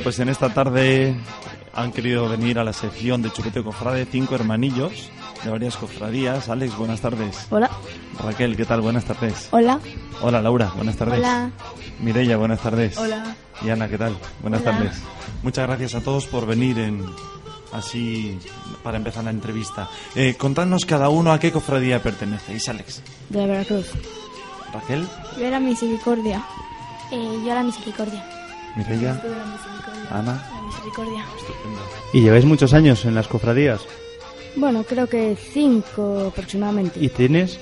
Speaker 12: Bueno, pues en esta tarde han querido venir a la sección de Chupete Cofrade cinco hermanillos de varias cofradías. Alex, buenas tardes.
Speaker 13: Hola.
Speaker 12: Raquel, ¿qué tal? Buenas tardes.
Speaker 13: Hola.
Speaker 12: Hola, Laura, buenas tardes.
Speaker 13: Hola.
Speaker 12: Mireia, buenas tardes.
Speaker 13: Hola.
Speaker 12: Y Ana, ¿qué tal? Buenas
Speaker 13: Hola.
Speaker 12: tardes. Muchas gracias a todos por venir en así para empezar la entrevista. Eh, contadnos cada uno a qué cofradía pertenecéis, Alex.
Speaker 13: De Veracruz.
Speaker 12: Raquel,
Speaker 13: Yo era misericordia. Eh, yo era misericordia.
Speaker 12: Mireia,
Speaker 13: Yo era misericordia.
Speaker 12: Ana.
Speaker 13: La misericordia.
Speaker 12: Estupendo.
Speaker 4: ¿Y lleváis muchos años en las cofradías?
Speaker 13: Bueno, creo que cinco aproximadamente.
Speaker 4: ¿Y tienes?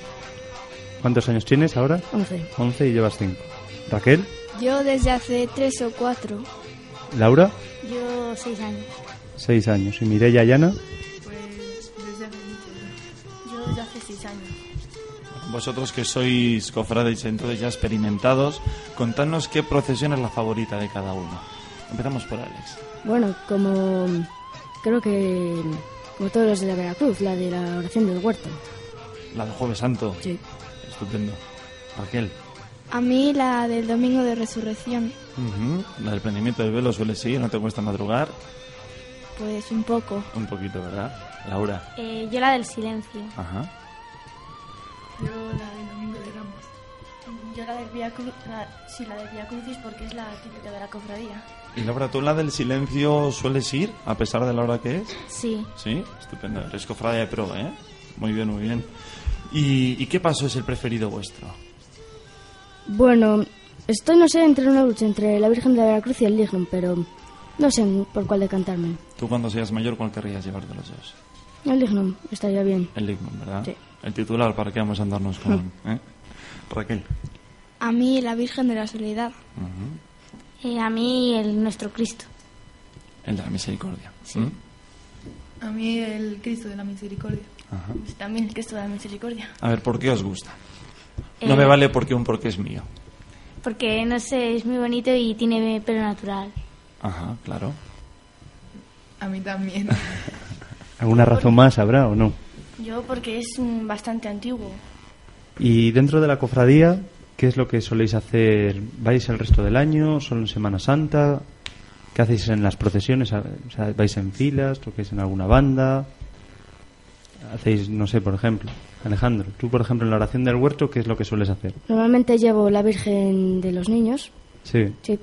Speaker 4: ¿Cuántos años tienes ahora?
Speaker 13: Once.
Speaker 4: 11 y llevas 5. ¿Raquel?
Speaker 13: Yo desde hace tres o cuatro.
Speaker 4: ¿Laura?
Speaker 13: Yo seis años.
Speaker 4: 6 años. ¿Y Mireia y Ana?
Speaker 13: Pues desde hace mucho. Yo desde hace seis años.
Speaker 12: Vosotros que sois cofrades entonces ya experimentados, contadnos qué procesión es la favorita de cada uno. Empezamos por Alex.
Speaker 13: Bueno, como creo que como todos los de la Veracruz, la de la oración del huerto.
Speaker 12: La del Jueves Santo.
Speaker 13: Sí.
Speaker 12: Estupendo. Raquel.
Speaker 14: A mí la del domingo de resurrección.
Speaker 12: La del prendimiento del velo suele seguir, no te cuesta madrugar.
Speaker 14: pues un poco.
Speaker 12: Un poquito, ¿verdad? Laura.
Speaker 14: Eh, yo la del silencio.
Speaker 12: Ajá.
Speaker 15: Yo la Yo la del Via Cru- la, sí, la del Via Crucis porque es la típica de la cofradía.
Speaker 12: Y Laura, ¿tú en la del silencio sueles ir, a pesar de la hora que es?
Speaker 14: Sí.
Speaker 12: Sí, estupendo. Eres cofradía de pro, ¿eh? Muy bien, muy bien. ¿Y, y qué paso es el preferido vuestro?
Speaker 13: Bueno, estoy, no sé, entre una lucha entre la Virgen de la Veracruz y el Lignum, pero no sé por cuál decantarme.
Speaker 12: Tú cuando seas mayor, ¿cuál querrías llevar de los dos?
Speaker 13: El Lignum estaría bien.
Speaker 12: El Lignum, ¿verdad?
Speaker 13: Sí.
Speaker 12: El titular, ¿para qué vamos a andarnos con...? ¿eh? Raquel.
Speaker 14: A mí la Virgen de la Soledad. Eh, a mí el nuestro Cristo.
Speaker 12: El de la misericordia.
Speaker 14: Sí.
Speaker 12: ¿Mm?
Speaker 15: A mí el Cristo de la Misericordia.
Speaker 12: Ajá.
Speaker 15: También el Cristo de la Misericordia.
Speaker 12: A ver, ¿por qué os gusta? No
Speaker 14: Eh,
Speaker 12: me vale porque un porque es mío.
Speaker 14: Porque, no sé, es muy bonito y tiene pelo natural.
Speaker 12: Ajá, claro.
Speaker 15: A mí también.
Speaker 4: ¿Alguna razón más habrá o no?
Speaker 15: Yo porque es bastante antiguo.
Speaker 4: Y dentro de la cofradía, ¿qué es lo que soléis hacer? ¿Vais el resto del año? ¿Solo en Semana Santa? ¿Qué hacéis en las procesiones? O sea, ¿Vais en filas? ¿Tocáis en alguna banda? ¿Hacéis, no sé, por ejemplo? Alejandro, tú, por ejemplo, en la oración del huerto, ¿qué es lo que sueles hacer?
Speaker 13: Normalmente llevo la Virgen de los Niños.
Speaker 4: Sí.
Speaker 13: Sí.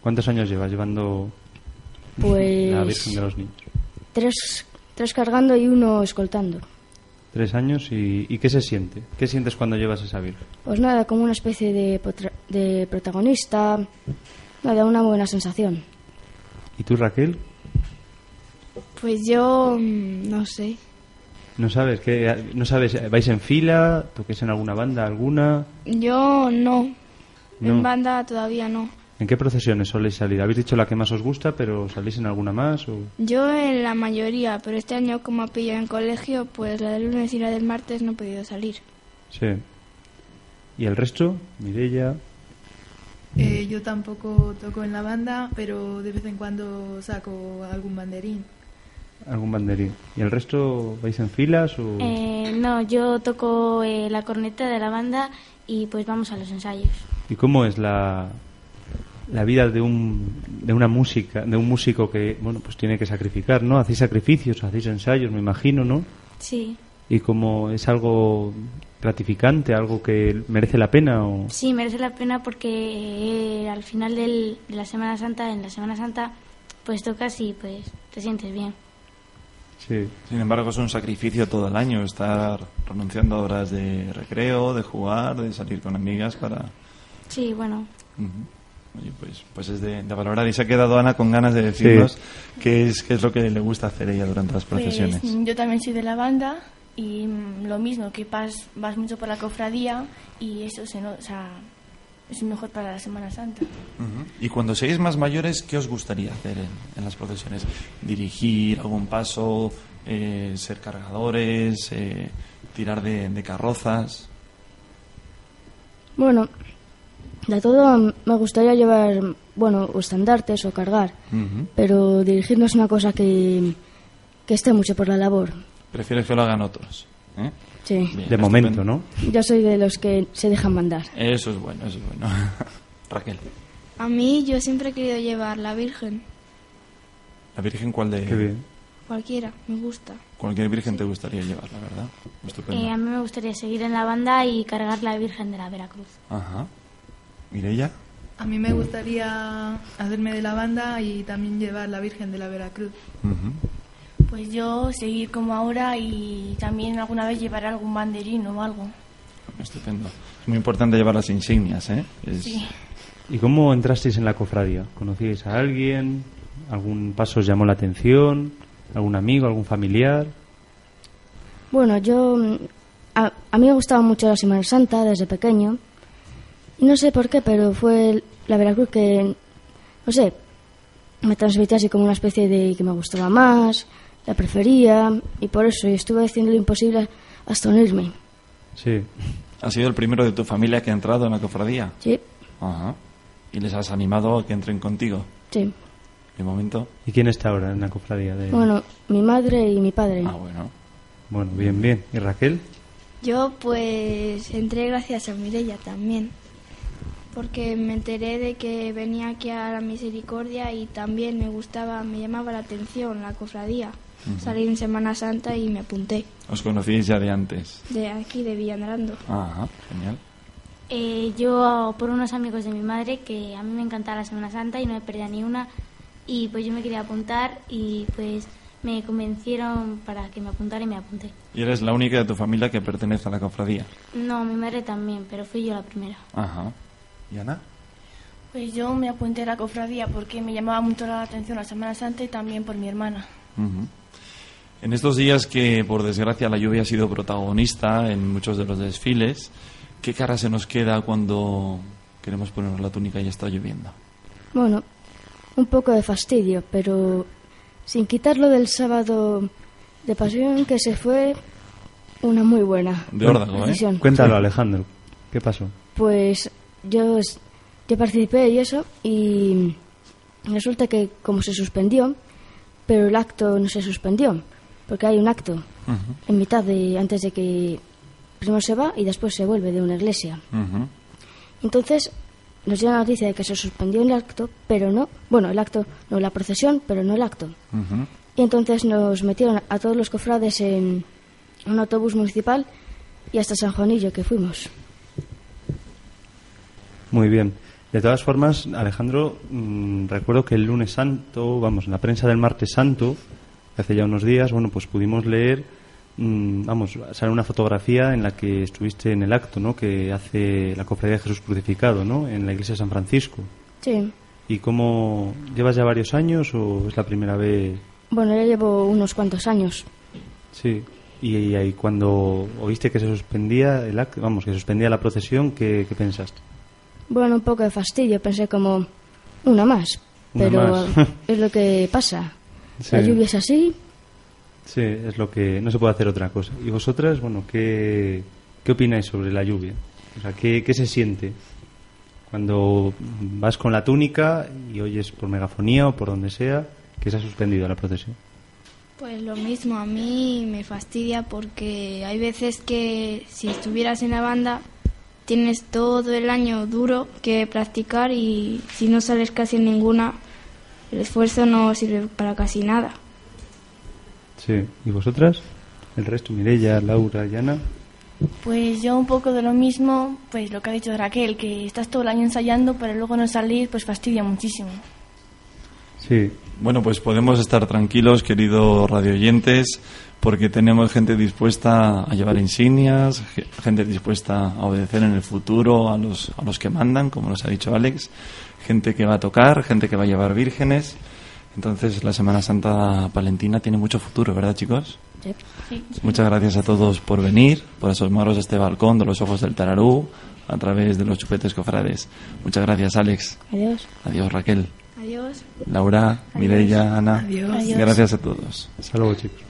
Speaker 4: ¿Cuántos años llevas llevando
Speaker 13: Pues-
Speaker 4: la Virgen de los Niños?
Speaker 13: Tres, tres cargando y uno escoltando.
Speaker 4: Tres años y, ¿y qué se siente? ¿Qué sientes cuando llevas esa Virgen?
Speaker 13: Pues nada, como una especie de, potra- de protagonista. Nada, una buena sensación.
Speaker 4: ¿Y tú, Raquel?
Speaker 14: Pues yo, mm, no sé.
Speaker 4: ¿No sabes? ¿Qué, ¿No sabes? ¿Vais en fila? ¿Toquéis en alguna banda alguna?
Speaker 14: Yo no.
Speaker 4: No.
Speaker 14: En banda todavía no.
Speaker 4: ¿En qué procesiones soléis salir? Habéis dicho la que más os gusta, pero ¿salís en alguna más? O...
Speaker 14: Yo en la mayoría, pero este año como ha pillado en colegio, pues la del lunes y la del martes no he podido salir.
Speaker 4: Sí. ¿Y el resto? Mirella.
Speaker 15: Eh, yo tampoco toco en la banda, pero de vez en cuando saco algún banderín.
Speaker 4: ¿Algún banderín? ¿Y el resto vais en filas o...?
Speaker 14: Eh, no, yo toco eh, la corneta de la banda y pues vamos a los ensayos.
Speaker 4: ¿Y cómo es la, la vida de un, de una música, de un músico que, bueno, pues tiene que sacrificar, ¿no? Hacéis sacrificios, hacéis ensayos, me imagino, ¿no?
Speaker 14: Sí,
Speaker 4: Y como es algo gratificante, algo que merece la pena o...
Speaker 14: sí, merece la pena porque eh, al final del- de la Semana Santa, en la Semana Santa, pues tocas y pues te sientes bien.
Speaker 4: Sí.
Speaker 12: Sin embargo, es un sacrificio todo el año estar renunciando a horas de recreo, de jugar, de salir con amigas para...
Speaker 14: Sí, bueno.
Speaker 12: Oye, pues, pues es de, de valorar. Y se ha quedado Ana con ganas de decirnos qué, es, qué es lo que le gusta hacer ella durante las procesiones.
Speaker 15: Pues, mm, yo también soy de la banda y mm, lo mismo, que vas, vas mucho por la cofradía y eso se no, o sea, es mejor para la Semana Santa.
Speaker 12: Y cuando seáis más mayores, ¿qué os gustaría hacer en, en las procesiones? ¿Dirigir algún paso? eh, ¿Ser cargadores? eh, ¿Tirar de, de carrozas?
Speaker 13: Bueno, de todo me gustaría llevar, bueno, o estandartes o cargar,
Speaker 12: Ujú.
Speaker 13: pero dirigir no es una cosa que, que esté mucho por la labor.
Speaker 12: Prefieres que lo hagan otros. ¿eh?
Speaker 13: Sí.
Speaker 12: Bien,
Speaker 4: De momento, ¿no?
Speaker 13: Yo soy de los que se dejan mandar.
Speaker 12: Eso es bueno, eso es bueno. Raquel.
Speaker 14: a mí yo siempre he querido llevar la Virgen,
Speaker 12: ¿La Virgen cuál de...?
Speaker 4: Qué bien.
Speaker 14: Cualquiera, me gusta.
Speaker 12: Cualquier Virgen te gustaría llevar, la verdad. Estupendo.
Speaker 14: Eh, a mí me gustaría seguir en la banda y cargar la Virgen de la Veracruz.
Speaker 12: Ajá. ¿Mireia?
Speaker 16: A mí me gustaría hacerme de la banda y también llevar la Virgen de la Veracruz.
Speaker 15: Pues yo seguir como ahora y también alguna vez llevar algún banderín o algo.
Speaker 12: Estupendo. Es muy importante llevar las insignias, ¿eh? Es-
Speaker 15: Sí.
Speaker 4: ¿Y cómo entrasteis en la cofradía? ¿Conocíais a alguien? ¿Algún paso os llamó la atención? ¿Algún amigo, algún familiar?
Speaker 13: Bueno, yo. mm, A, a mí me gustaba mucho la Semana Santa desde pequeño. No sé por qué, pero fue la Veracruz que. No sé. Me transmitía así como una especie de que me gustaba más, la prefería, y por eso y estuve haciendo lo imposible hasta unirme.
Speaker 4: Sí.
Speaker 12: ¿Has sido el primero de tu familia que ha entrado en la cofradía?
Speaker 13: Sí,
Speaker 12: Ajá. ¿Y les has animado a que entren contigo?
Speaker 13: sí.
Speaker 12: De momento.
Speaker 4: ¿Y quién está ahora en la cofradía? De...
Speaker 13: Bueno, mi madre y mi padre.
Speaker 12: Ah, bueno.
Speaker 4: Bueno, bien, bien. ¿Y Raquel?
Speaker 17: Yo pues entré gracias a Mirella también, porque me enteré de que venía aquí a la Misericordia y también me gustaba, me llamaba la atención la cofradía.
Speaker 12: Ujú.
Speaker 17: Salí en Semana Santa y me apunté,
Speaker 12: ¿Os conocíais ya de antes?
Speaker 17: de aquí de Villanarando.
Speaker 12: Ajá, genial.
Speaker 14: Eh, yo, por unos amigos de mi madre, que a mí me encantaba la Semana Santa y no me perdía ni una, y pues yo me quería apuntar y pues me convencieron para que me apuntara y me apunté.
Speaker 12: ¿Y eres la única de tu familia que pertenece a la cofradía?
Speaker 14: No, mi madre también, pero fui yo la primera.
Speaker 12: Ajá. ¿Y Ana?
Speaker 15: Pues yo me apunté a la cofradía porque me llamaba mucho la atención la Semana Santa y también por mi hermana.
Speaker 12: En estos días que, por desgracia, la lluvia ha sido protagonista en muchos de los desfiles, ¿qué cara se nos queda cuando queremos ponernos la túnica y está lloviendo?
Speaker 13: Bueno, un poco de fastidio, pero sin quitarlo del sábado de pasión que se fue una muy buena
Speaker 12: De órdago, ¿eh?
Speaker 13: decisión.
Speaker 4: Cuéntalo, Alejandro. ¿Qué pasó?
Speaker 13: Pues yo, yo participé y eso, y resulta que como se suspendió, pero el acto no se suspendió, porque hay un acto en mitad de, antes de que primero se va y después se vuelve de una iglesia. Entonces nos dio la noticia de que se suspendió el acto, pero no, bueno, el acto, no la procesión, pero no el acto. Y entonces nos metieron a todos los cofrades en un autobús municipal y hasta San Juanillo que fuimos.
Speaker 4: Muy bien. De todas formas, Alejandro, mm, recuerdo que el lunes santo, vamos, en la prensa del martes santo, hace ya unos días, bueno, pues pudimos leer, mm, vamos, sale una fotografía en la que estuviste en el acto, ¿no? Que hace la cofradía de Jesús crucificado, ¿no? En la iglesia de San Francisco.
Speaker 13: Sí,
Speaker 4: ¿Y cómo llevas ya varios años o es la primera vez?
Speaker 13: bueno, ya llevo unos cuantos años.
Speaker 4: Sí. Y, y ahí cuando oíste que se suspendía el acto, vamos, que se suspendía la procesión, ¿qué, qué pensaste?
Speaker 13: Bueno, un poco de fastidio, pensé como una más,
Speaker 4: Una
Speaker 13: pero
Speaker 4: más.
Speaker 13: es lo que pasa.
Speaker 4: Sí.
Speaker 13: La lluvia es así,
Speaker 4: Sí, es lo que no se puede hacer otra cosa. ¿Y vosotras, bueno, qué, qué opináis sobre la lluvia? O sea, ¿qué, qué se siente cuando vas con la túnica y oyes por megafonía o por donde sea que se ha suspendido la procesión?
Speaker 17: Pues lo mismo, a mí me fastidia porque hay veces que si estuvieras en la banda tienes todo el año duro que practicar y si no sales casi en ninguna, el esfuerzo no sirve para casi nada.
Speaker 4: Sí. ¿Y vosotras? El resto, Mirella, Laura, Yana.
Speaker 15: Pues yo un poco de lo mismo, pues lo que ha dicho Raquel, que estás todo el año ensayando, pero luego no salir, pues fastidia muchísimo.
Speaker 4: Sí.
Speaker 12: Bueno, pues podemos estar tranquilos, queridos radioyentes, porque tenemos gente dispuesta a llevar insignias, ge- gente dispuesta a obedecer en el futuro a los, a los que mandan, como nos ha dicho Alex, gente que va a tocar, gente que va a llevar vírgenes. Entonces la Semana Santa Palentina tiene mucho futuro, ¿verdad chicos?
Speaker 15: Sí.
Speaker 12: Muchas gracias a todos por venir, por asomaros a este balcón de los ojos del Tararú a través de los chupetes cofrades. Muchas gracias Alex.
Speaker 13: Adiós.
Speaker 12: Adiós Raquel.
Speaker 17: Adiós.
Speaker 12: Laura, Mireia, Ana.
Speaker 17: Adiós.
Speaker 12: Gracias a todos.
Speaker 4: Hasta luego, chicos.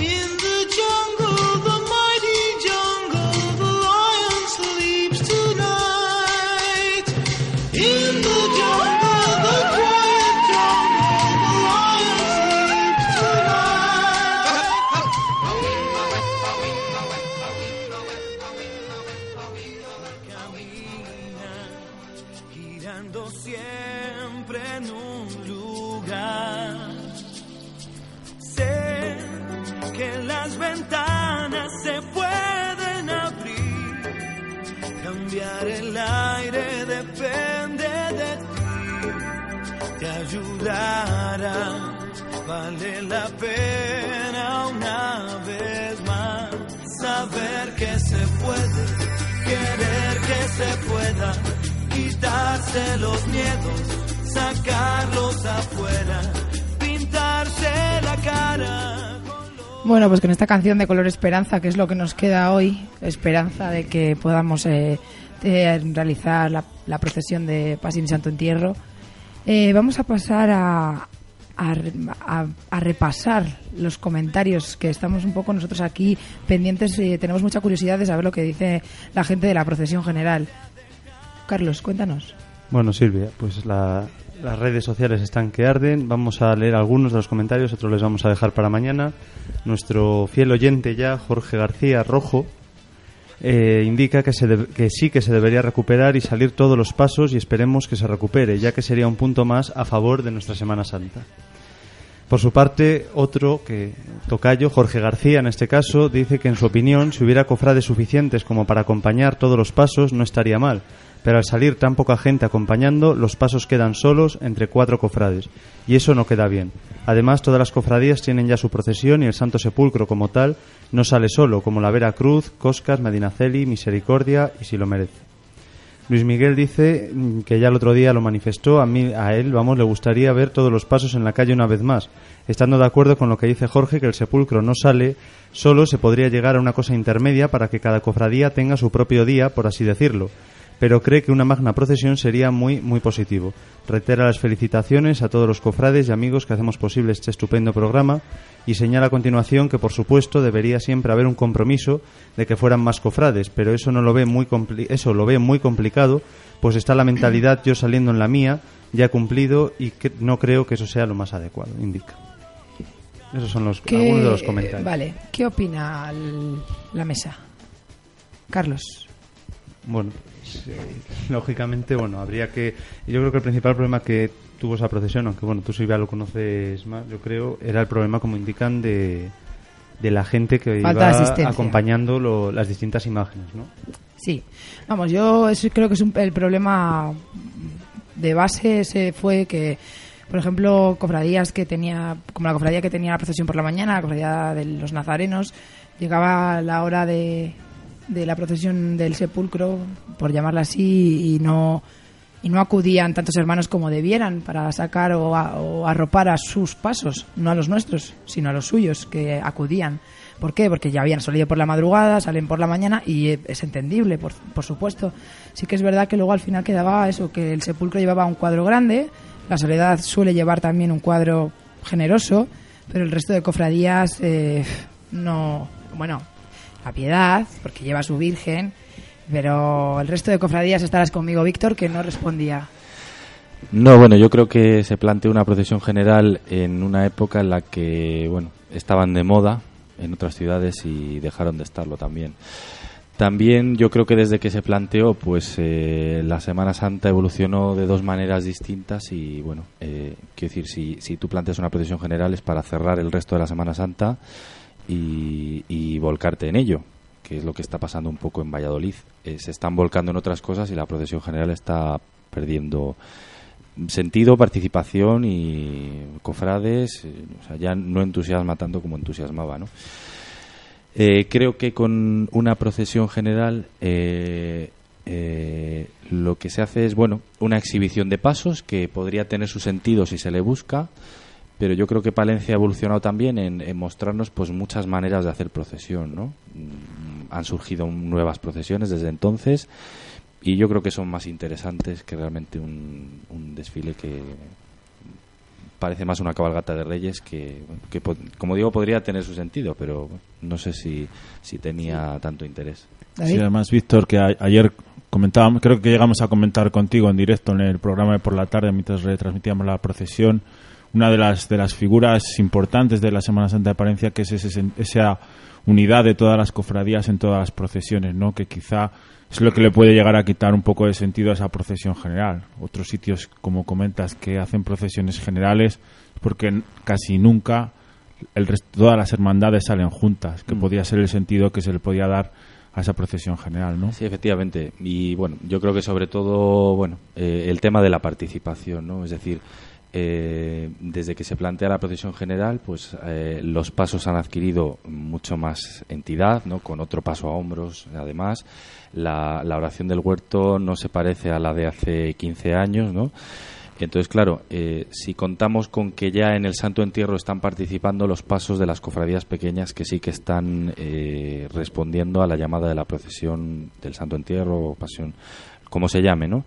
Speaker 1: In the jungle, Vale la pena una vez más saber que se puede, querer que se pueda, quitarse los miedos, sacarlos afuera, pintarse la cara.
Speaker 3: Bueno, pues con esta canción de color esperanza, que es lo que nos queda hoy, esperanza de que podamos eh, eh, realizar la, procesión de Pasín Santo Entierro, eh, vamos a pasar a, a, a- a repasar los comentarios que estamos un poco nosotros aquí pendientes y tenemos mucha curiosidad de saber lo que dice la gente de la procesión general. Carlos, cuéntanos.
Speaker 4: Bueno, Silvia, pues la- las redes sociales están que arden. Vamos a leer algunos de los comentarios, otros les vamos a dejar para mañana. Nuestro fiel oyente ya, Jorge García Rojo, eh, indica que, se de- que sí que se debería recuperar y salir todos los pasos y esperemos que se recupere, ya que sería un punto más a favor de nuestra Semana Santa. Por su parte, otro que tocayo, Jorge García en este caso, dice que en su opinión, si hubiera cofrades suficientes como para acompañar todos los pasos, no estaría mal. Pero al salir tan poca gente acompañando, los pasos quedan solos entre cuatro cofrades. Y eso no queda bien. Además, todas las cofradías tienen ya su procesión y el Santo Sepulcro como tal no sale solo, como la Vera Cruz, Coscas, Medinaceli, Misericordia y si lo merece. Luis Miguel dice mm, que ya el otro día lo manifestó, a mí a él, vamos, le gustaría ver todos los pasos en la calle una vez más, estando de acuerdo con lo que dice Jorge que el sepulcro no sale, solo se podría llegar a una cosa intermedia para que cada cofradía tenga su propio día, por así decirlo, pero cree que una magna procesión sería muy muy positivo. Reitera las felicitaciones a todos los cofrades y amigos que hacemos posible este estupendo programa y señala a continuación que por supuesto debería siempre haber un compromiso de que fueran más cofrades, pero eso no lo ve muy compli- eso lo ve muy complicado, pues está la mentalidad yo saliendo en la mía, ya cumplido y que no creo que eso sea lo más adecuado, indica. Esos son los
Speaker 3: ¿Qué-
Speaker 4: algunos de los comentarios.
Speaker 3: Vale, ¿qué opina el- la mesa? Carlos.
Speaker 4: Bueno, sí, lógicamente, bueno, habría que. Yo creo que el principal problema que tuvo esa procesión, aunque bueno, tú Silvia lo conoces más, yo creo, era el problema, como indican, de, de la gente que
Speaker 3: Falta
Speaker 4: iba acompañando lo- las distintas imágenes, ¿no?
Speaker 3: Sí, vamos, yo eso creo que es un- el problema de base ese fue que, por ejemplo, cofradías que tenía, como la cofradía que tenía la procesión por la mañana, la cofradía de los nazarenos, llegaba la hora de, de la procesión del sepulcro, por llamarla así, y no y no acudían tantos hermanos como debieran para sacar o, a- o arropar a sus pasos, no a los nuestros, sino a los suyos que acudían. ¿Por qué? Porque ya habían salido por la madrugada, salen por la mañana y es entendible, por, por supuesto. Sí que es verdad que luego al final quedaba eso, que el sepulcro llevaba un cuadro grande, la soledad suele llevar también un cuadro generoso, pero el resto de cofradías eh, no, bueno, la piedad, porque lleva a su virgen, pero el resto de cofradías estarás conmigo, Víctor, que no respondía.
Speaker 5: No, bueno, yo creo que se planteó una procesión general en una época en la que, bueno, estaban de moda en otras ciudades y dejaron de estarlo también. También yo creo que desde que se planteó, pues eh, la Semana Santa evolucionó de dos maneras distintas y, bueno, eh, quiero decir, si, si tú planteas una procesión general es para cerrar el resto de la Semana Santa y, y volcarte en ello, que es lo que está pasando un poco en Valladolid. Eh, se están volcando en otras cosas y la procesión general está perdiendo sentido, participación y cofrades, eh, o sea, ya no entusiasma tanto como entusiasmaba, ¿no? Eh, creo que con una procesión general eh, lo que se hace es, bueno, una exhibición de pasos que podría tener su sentido si se le busca, pero yo creo que Palencia ha evolucionado también en, en mostrarnos pues muchas maneras de hacer procesión, ¿no? Mm, Han surgido nuevas procesiones desde entonces y yo creo que son más interesantes que realmente un, un desfile que parece más una cabalgata de reyes que, que como digo, podría tener su sentido, pero no sé si, si tenía tanto interés.
Speaker 2: Sí, además, Víctor, que a- ayer comentábamos, creo que llegamos a comentar contigo en directo en el programa de por la tarde mientras retransmitíamos la procesión, una de las, de las figuras importantes de la Semana Santa de Palencia, que es ese, esa unidad de todas las cofradías en todas las procesiones, ¿no? que quizá es lo que le puede llegar a quitar un poco de sentido a esa procesión general. Otros sitios, como comentas, que hacen procesiones generales, porque casi nunca el resto, todas las hermandades salen juntas, que
Speaker 5: Mm.
Speaker 2: podía ser el sentido que se le podía dar a esa procesión general, ¿no?
Speaker 5: Sí, efectivamente. Y bueno, yo creo que sobre todo, bueno, eh, el tema de la participación, ¿no? Es decir, eh, desde que se plantea la procesión general, pues eh, los pasos han adquirido mucho más entidad, ¿no? Con otro paso a hombros, además. La, la oración del huerto no se parece a la de hace 15 años, ¿no? Entonces, claro, eh, si contamos con que ya en el Santo Entierro están participando los pasos de las cofradías pequeñas que sí que están eh, respondiendo a la llamada de la procesión del Santo Entierro o pasión, como se llame, ¿no?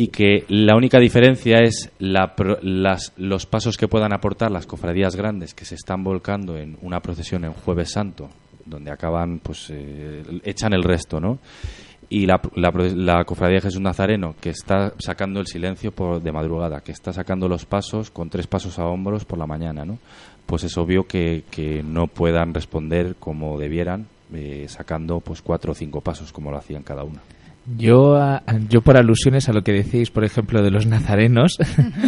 Speaker 5: Y que la única diferencia es la las, los pasos que puedan aportar las cofradías grandes que se están volcando en una procesión en Jueves Santo, donde acaban, pues, eh, echan el resto, ¿no? y la, la, la cofradía de Jesús Nazareno que está sacando el silencio por, de madrugada, que está sacando los pasos con tres pasos a hombros por la mañana, ¿no? Pues es obvio que, que no puedan responder como debieran, eh, sacando pues cuatro o cinco pasos como lo hacían cada uno.
Speaker 6: Yo, a- yo por alusiones a lo que decíais, por ejemplo, de los nazarenos,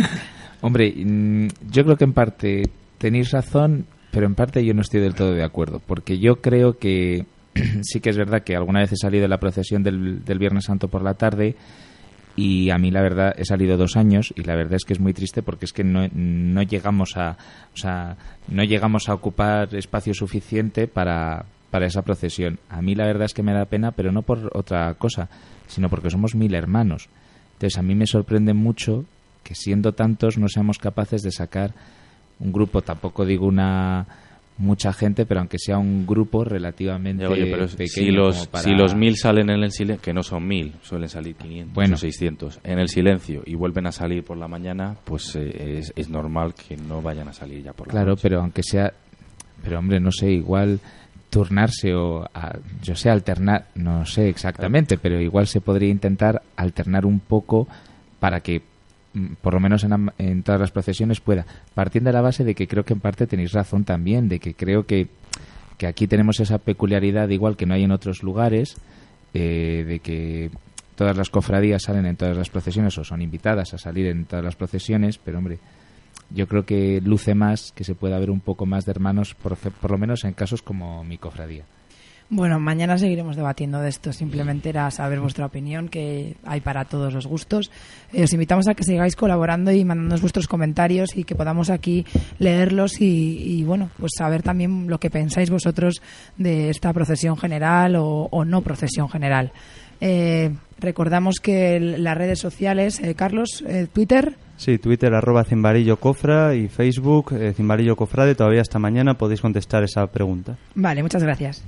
Speaker 6: hombre, mm, yo creo que en parte tenéis razón, pero en parte yo no estoy del todo de acuerdo, porque yo creo que sí que es verdad que alguna vez he salido de la procesión del, del Viernes Santo por la tarde y a mí la verdad he salido dos años y la verdad es que es muy triste porque es que no, no llegamos a o sea no llegamos a ocupar espacio suficiente para para esa procesión a mí la verdad es que me da pena pero no por otra cosa sino porque somos mil hermanos entonces a mí me sorprende mucho que siendo tantos no seamos capaces de sacar un grupo tampoco digo una mucha gente pero aunque sea un grupo relativamente
Speaker 5: Oye, pero
Speaker 6: pequeño
Speaker 5: si los,
Speaker 6: para-
Speaker 5: si los mil salen en el silencio, que no son mil, suelen salir 500
Speaker 6: Bueno.
Speaker 5: o 600, en el silencio y vuelven a salir por la mañana, pues eh, es, es normal que no vayan a salir ya por la
Speaker 6: Claro,
Speaker 5: noche.
Speaker 6: pero aunque sea, pero hombre, no sé, igual turnarse o, a- yo sé, alternar, no sé exactamente, pero igual se podría intentar alternar un poco para que, mm, por lo menos en, en todas las procesiones, pueda. Partiendo de la base de que creo que en parte tenéis razón también, de que creo que, que aquí tenemos esa peculiaridad igual que no hay en otros lugares, eh, de que todas las cofradías salen en todas las procesiones o son invitadas a salir en todas las procesiones, pero hombre, yo creo que luce más que se pueda ver un poco más de hermanos, por, por lo menos en casos como mi cofradía.
Speaker 3: Bueno, mañana seguiremos debatiendo de esto. Simplemente era saber vuestra opinión, que hay para todos los gustos. Eh, os invitamos a que sigáis colaborando y mandándonos vuestros comentarios y que podamos aquí leerlos y, bueno, pues saber también lo que pensáis vosotros de esta procesión general o, no procesión general. Eh, recordamos que las redes sociales, eh, Carlos, eh, Twitter,
Speaker 4: Sí, Twitter arroba Cimbarillo Cofra y Facebook eh, Cimbarillo Cofrade. Todavía hasta mañana podéis contestar esa pregunta.
Speaker 3: Vale, muchas gracias.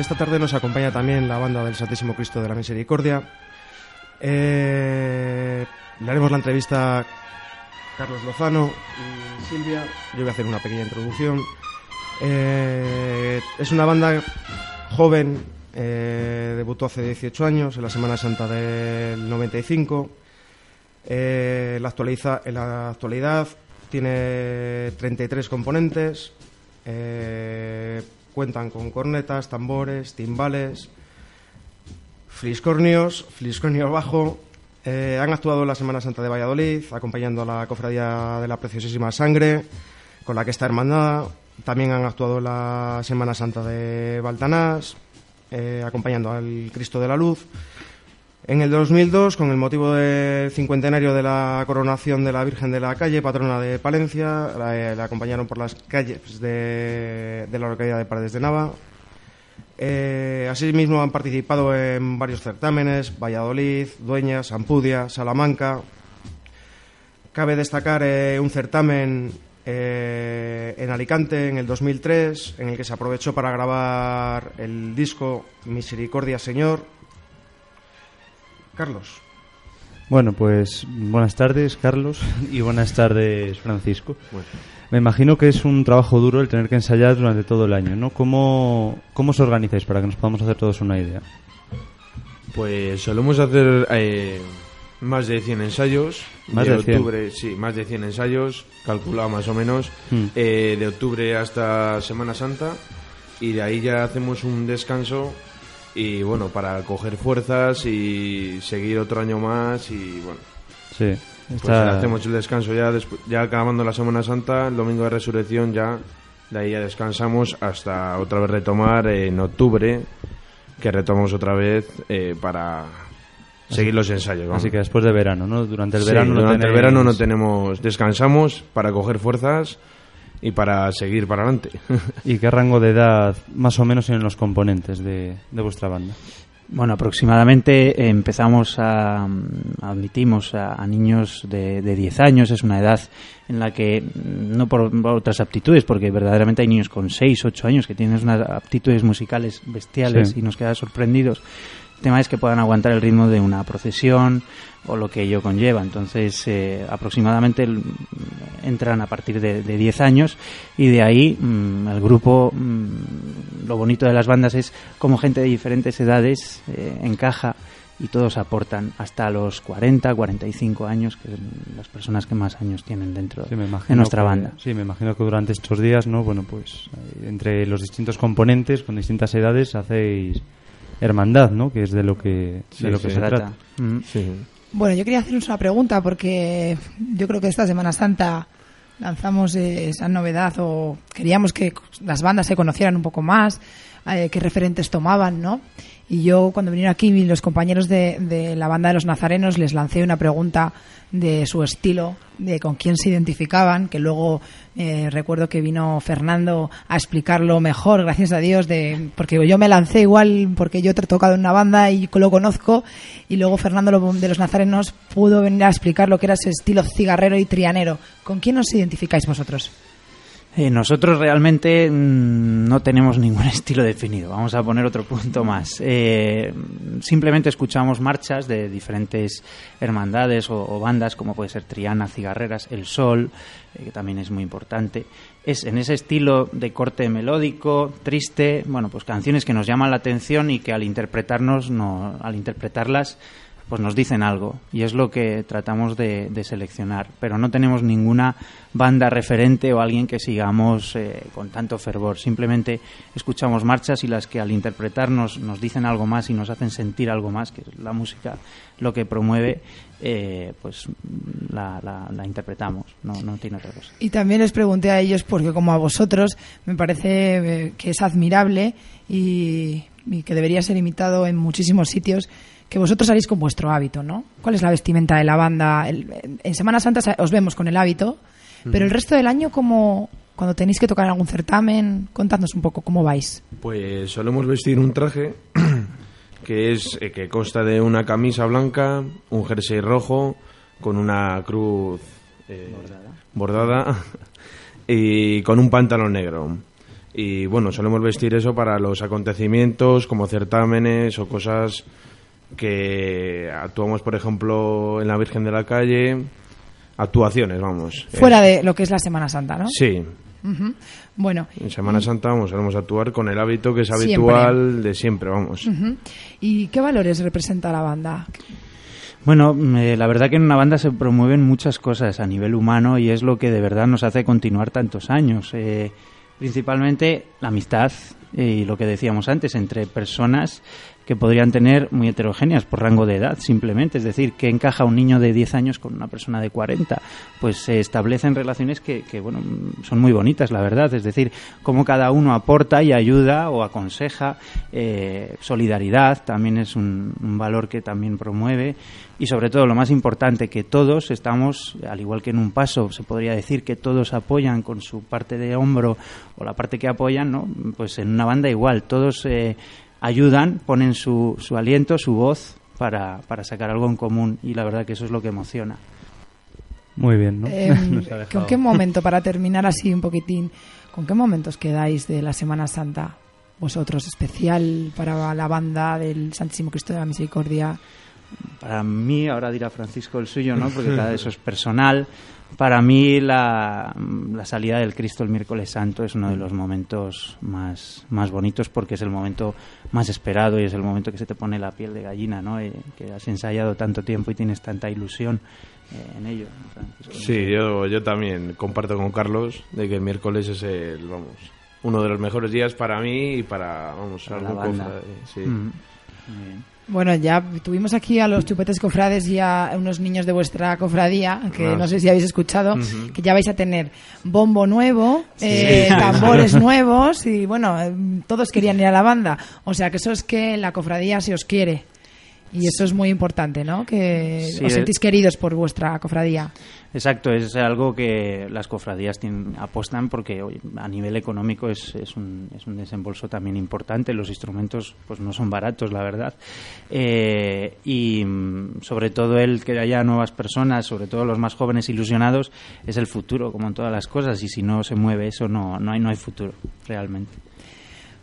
Speaker 8: Esta tarde nos acompaña también la banda del Santísimo Cristo de la Misericordia. Eh, le haremos la entrevista a Carlos Lozano y Silvia. Yo voy a hacer una pequeña introducción. Eh, es una banda joven, eh, debutó hace 18 años, en la Semana Santa del 95. Eh, la actualiza- en la actualidad tiene 33 componentes. Cuentan con cornetas, tambores, timbales, fliscornios, fliscornio bajo. Eh, han actuado en la Semana Santa de Valladolid, acompañando a la Cofradía de la Preciosísima Sangre, con la que está hermandada. También han actuado en la Semana Santa de Baltanás, eh, acompañando al Cristo de la Luz. En el 2002, con el motivo del cincuentenario de la coronación de la Virgen de la Calle, patrona de Palencia, la, eh, acompañaron por las calles de, la localidad de Paredes de Nava. Eh, asimismo, han participado en varios certámenes, Valladolid, Dueñas, Ampudia, Salamanca. Cabe destacar eh, un certamen en Alicante en el 2003, en el que se aprovechó para grabar el disco Misericordia Señor. Carlos.
Speaker 4: Bueno, pues buenas tardes, Carlos, y buenas tardes, Francisco. Me imagino que es un trabajo duro el tener que ensayar durante todo el año, ¿no? ¿Cómo, cómo os organizáis para que nos podamos hacer todos una idea?
Speaker 18: Pues solemos hacer eh, más de 100 ensayos.
Speaker 4: Más de 100.
Speaker 18: octubre, sí, más de 100 ensayos, calculado más o menos,
Speaker 4: Hmm.
Speaker 18: eh, de octubre hasta Semana Santa. Y de ahí ya hacemos un descanso y bueno, para coger fuerzas y seguir otro año más y bueno.
Speaker 4: Sí,
Speaker 18: Pues
Speaker 4: está-
Speaker 18: hacemos el descanso ya, ya acabando la Semana Santa, el domingo de resurrección ya, de ahí ya descansamos hasta otra vez retomar en octubre, que retomamos otra vez eh, para seguir los ensayos. vamos.
Speaker 4: Así que después de verano, ¿no? Durante el
Speaker 18: Sí,
Speaker 4: verano no
Speaker 18: durante el verano no tenemos, descansamos para coger fuerzas y para seguir para adelante.
Speaker 4: ¿Y qué rango de edad más o menos tienen los componentes de, de vuestra banda?
Speaker 9: Bueno, aproximadamente empezamos a admitimos a, a niños de, de 10 años, es una edad en la que mm, no por, por otras aptitudes, porque verdaderamente hay niños con 6, 8 años que tienen unas aptitudes musicales bestiales
Speaker 4: Sí.
Speaker 9: y nos quedan sorprendidos. Tema es que puedan aguantar el ritmo de una procesión o lo que ello conlleva. Entonces, eh, aproximadamente entran a partir de, de 10 años y de ahí mm, el grupo, mm, lo bonito de las bandas es como gente de diferentes edades eh, encaja y todos aportan hasta los 40, 45 años, que son las personas que más años tienen dentro
Speaker 4: Sí,
Speaker 9: de nuestra
Speaker 4: que-
Speaker 9: banda.
Speaker 4: Sí, me imagino que durante estos días, ¿no? Bueno, pues eh, entre los distintos componentes con distintas edades hacéis hermandad, ¿no? Que es de lo que,
Speaker 18: Sí,
Speaker 4: de lo que se
Speaker 18: Trata.
Speaker 4: trata.
Speaker 9: Mm.
Speaker 3: Bueno, yo quería haceros una pregunta porque yo creo que esta Semana Santa lanzamos eh, esa novedad o queríamos que las bandas se conocieran un poco más, eh, qué referentes tomaban, ¿no? Y yo cuando vinieron aquí los compañeros de, la banda de los nazarenos les lancé una pregunta de su estilo, de con quién se identificaban, que luego eh, recuerdo que vino Fernando a explicarlo mejor, gracias a Dios, de porque yo me lancé igual porque yo he tocado en una banda y lo conozco, y luego Fernando de los nazarenos pudo venir a explicar lo que era ese estilo cigarrero y trianero. ¿Con quién os identificáis vosotros?
Speaker 9: Eh, nosotros realmente mm, no tenemos ningún estilo definido. Vamos a poner otro punto más. Eh, simplemente escuchamos marchas de diferentes hermandades o, bandas, como puede ser Triana, Cigarreras, El Sol, eh, que también es muy importante. Es en ese estilo de corte melódico, triste, bueno, pues canciones que nos llaman la atención y que al interpretarnos, no, al interpretarlas, pues nos dicen algo y es lo que tratamos de, seleccionar. Pero no tenemos ninguna banda referente o alguien que sigamos eh, con tanto fervor. Simplemente escuchamos marchas y las que al interpretarnos nos dicen algo más y nos hacen sentir algo más, que es la música lo que promueve, eh, pues la, interpretamos. No, no tiene otra cosa.
Speaker 3: Y también les pregunté a ellos, porque como a vosotros, me parece eh, que es admirable y que debería ser imitado en muchísimos sitios, que vosotros salís con vuestro hábito, ¿no? ¿Cuál es la vestimenta de la banda? El- en Semana Santa sa- os vemos con el hábito, pero el resto del año, como cuando tenéis que tocar algún certamen, contadnos un poco cómo vais.
Speaker 18: Pues solemos vestir un traje que es eh, que consta de una camisa blanca, un jersey rojo con una cruz eh, bordada y con un pantalón negro. Y bueno, solemos vestir eso para los acontecimientos como certámenes o cosas que actuamos, por ejemplo, en la Virgen de la Calle, actuaciones, vamos.
Speaker 3: Fuera
Speaker 18: Eh,
Speaker 3: de lo que es la Semana Santa, ¿no?
Speaker 18: Sí,
Speaker 3: Ujú. Bueno.
Speaker 18: en Semana Santa vamos, solemos actuar con el hábito que es
Speaker 3: Siempre.
Speaker 18: habitual de siempre, vamos.
Speaker 3: ¿Y qué valores representa la banda?
Speaker 9: Bueno, eh, la verdad que en una banda se promueven muchas cosas a nivel humano y es lo que de verdad nos hace continuar tantos años. Eh, principalmente la amistad y lo que decíamos antes entre personas que podrían tener muy heterogéneas por rango de edad, simplemente. Es decir, que encaja un niño de 10 años con una persona de 40. Pues se establecen relaciones que, bueno, son muy bonitas, la verdad. Es decir, cómo cada uno aporta y ayuda o aconseja. Eh, solidaridad también es un, un valor que también promueve. Y sobre todo, lo más importante, que todos estamos, al igual que en un paso, se podría decir que todos apoyan con su parte de hombro o la parte que apoyan, ¿no? Pues en una banda igual, todos eh, ayudan, ponen su, su aliento, su voz para, para sacar algo en común y la verdad que eso es lo que emociona.
Speaker 4: Muy bien, ¿no?
Speaker 3: Em, ¿Con qué momento, para terminar así un poquitín, con qué momentos quedáis de la Semana Santa? Vosotros, especial para la banda del Santísimo Cristo de la Misericordia.
Speaker 9: Para mí, ahora dirá Francisco el suyo, ¿no? Porque cada eso es personal. Para mí, la, la salida del Cristo el miércoles santo es uno de los momentos más, más bonitos porque es el momento más esperado y es el momento que se te pone la piel de gallina, ¿no? Eh, que has ensayado tanto tiempo y tienes tanta ilusión eh, en ello. Francisco.
Speaker 18: Sí, yo, yo también comparto con Carlos de que el miércoles es el, vamos, uno de los mejores días para mí y para, vamos,
Speaker 9: Para banda.
Speaker 18: cofrade, sí.
Speaker 9: Mm. Muy bien.
Speaker 3: Bueno, ya tuvimos aquí a los chupetes cofrades y a unos niños de vuestra cofradía, que
Speaker 18: Ah.
Speaker 3: no sé si habéis escuchado, que ya vais a tener bombo nuevo,
Speaker 18: Sí.
Speaker 3: eh, tambores nuevos y bueno, eh, todos querían ir a la banda. O sea que eso es que la cofradía se os quiere. Y eso es muy importante, ¿no? Que
Speaker 9: Sí,
Speaker 3: os
Speaker 9: el-
Speaker 3: sentís queridos por vuestra cofradía.
Speaker 9: Exacto, es algo que las cofradías tienen- apuestan porque a nivel económico es, es, un, es un desembolso también importante. Los instrumentos pues no son baratos, la verdad. Eh, y mm, sobre todo el que haya nuevas personas, sobre todo los más jóvenes ilusionados, es el futuro, como en todas las cosas. Y si no se mueve eso, no, no, hay, no hay futuro, realmente.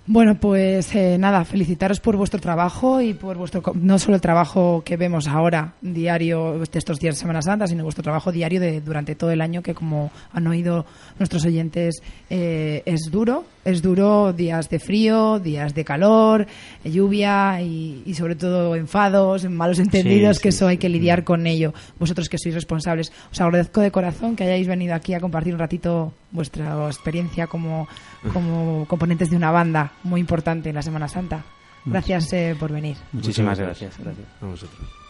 Speaker 3: Bueno, pues eh, nada, felicitaros por vuestro trabajo y por vuestro, no solo el trabajo que vemos ahora diario de estos días de Semana Santa, sino vuestro trabajo diario de, durante todo el año, que como han oído nuestros oyentes, eh, es duro, es duro, días de frío, días de calor, eh, lluvia y, y sobre todo enfados, malos entendidos,
Speaker 9: Sí,
Speaker 3: que
Speaker 9: sí,
Speaker 3: eso hay que lidiar con ello, vosotros que sois responsables. Os agradezco de corazón que hayáis venido aquí a compartir un ratito vuestra experiencia como, como componentes de una banda muy importante en la Semana Santa. Gracias eh, por venir.
Speaker 9: Muchísimas gracias. gracias.
Speaker 18: A vosotros.